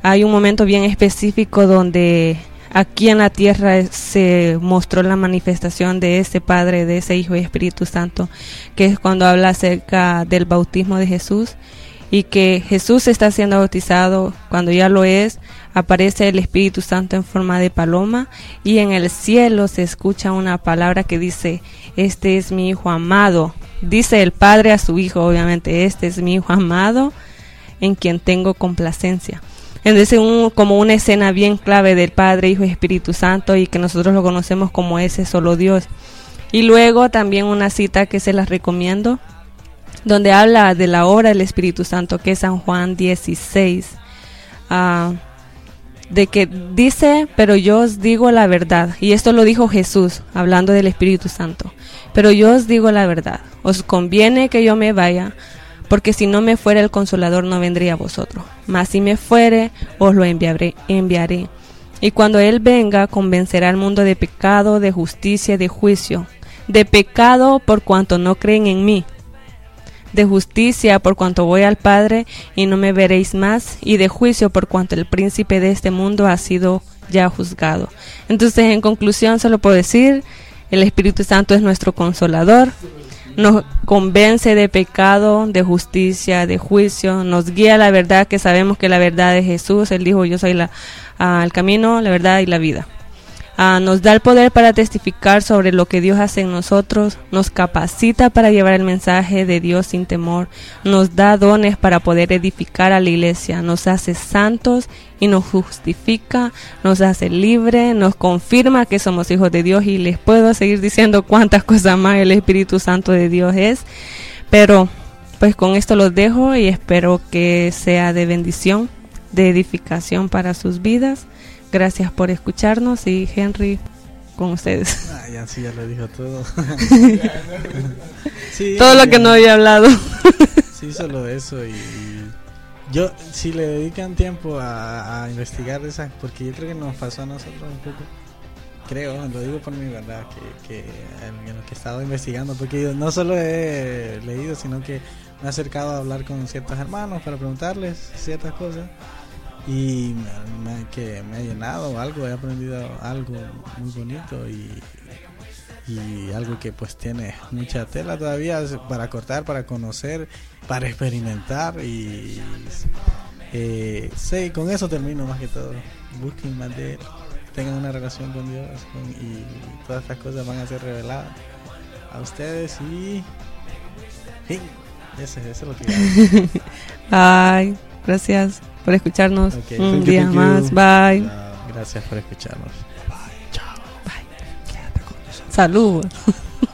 Hay un momento bien específico donde aquí en la tierra se mostró la manifestación de ese Padre, de ese Hijo y Espíritu Santo, que es cuando habla acerca del bautismo de Jesús y que Jesús está siendo bautizado, cuando ya lo es, aparece el Espíritu Santo en forma de paloma y en el cielo se escucha una palabra que dice, este es mi Hijo amado. Dice el Padre a su Hijo, obviamente, este es mi Hijo amado en quien tengo complacencia. Entonces, como una escena bien clave del Padre, Hijo y Espíritu Santo y que nosotros lo conocemos como ese solo Dios. Y luego también una cita que se las recomiendo, donde habla de la obra del Espíritu Santo, que es San Juan 16, ah, de que dice, pero yo os digo la verdad, y esto lo dijo Jesús, hablando del Espíritu Santo, pero yo os digo la verdad, os conviene que yo me vaya, porque si no me fuera el consolador no vendría a vosotros, mas si me fuere, os lo enviaré. enviaré. Y cuando Él venga, convencerá al mundo de pecado, de justicia y de juicio. De pecado por cuanto no creen en mí. De justicia por cuanto voy al Padre y no me veréis más. Y de juicio por cuanto el príncipe de este mundo ha sido ya juzgado. Entonces, en conclusión, solo puedo decir, el Espíritu Santo es nuestro consolador. Nos convence de pecado, de justicia, de juicio, nos guía a la verdad, que sabemos que la verdad es Jesús. Él dijo, yo soy la, ah, el camino, la verdad y la vida. Ah, nos da el poder para testificar sobre lo que Dios hace en nosotros, nos capacita para llevar el mensaje de Dios sin temor, nos da dones para poder edificar a la iglesia, nos hace santos y nos justifica, nos hace libre, nos confirma que somos hijos de Dios y les puedo seguir diciendo cuántas cosas más el Espíritu Santo de Dios es, pero pues con esto los dejo y espero que sea de bendición, de edificación para sus vidas. Gracias por escucharnos y Henry con ustedes. Ah, ya sí, ya lo dijo todo. Sí, Todo lo que no había hablado. Sí, solo eso. Y, yo, si le dedican tiempo a, a investigar esas, porque yo creo que nos pasó a nosotros un poco. creo, lo digo por mi verdad, que, que en, en lo que he estado investigando, porque yo no solo he leído, sino que me he acercado a hablar con ciertos hermanos para preguntarles ciertas cosas y me, que me ha llenado algo, he aprendido algo muy bonito y, algo que pues tiene mucha tela todavía para cortar, para conocer, para experimentar y eh, con eso termino más que todo. Busquen más de él, tengan una relación con Dios y todas estas cosas van a ser reveladas a ustedes y. Eso, es lo que. Bye. Gracias por escucharnos un thank día you. más. Bye. Gracias por escucharnos. Salud.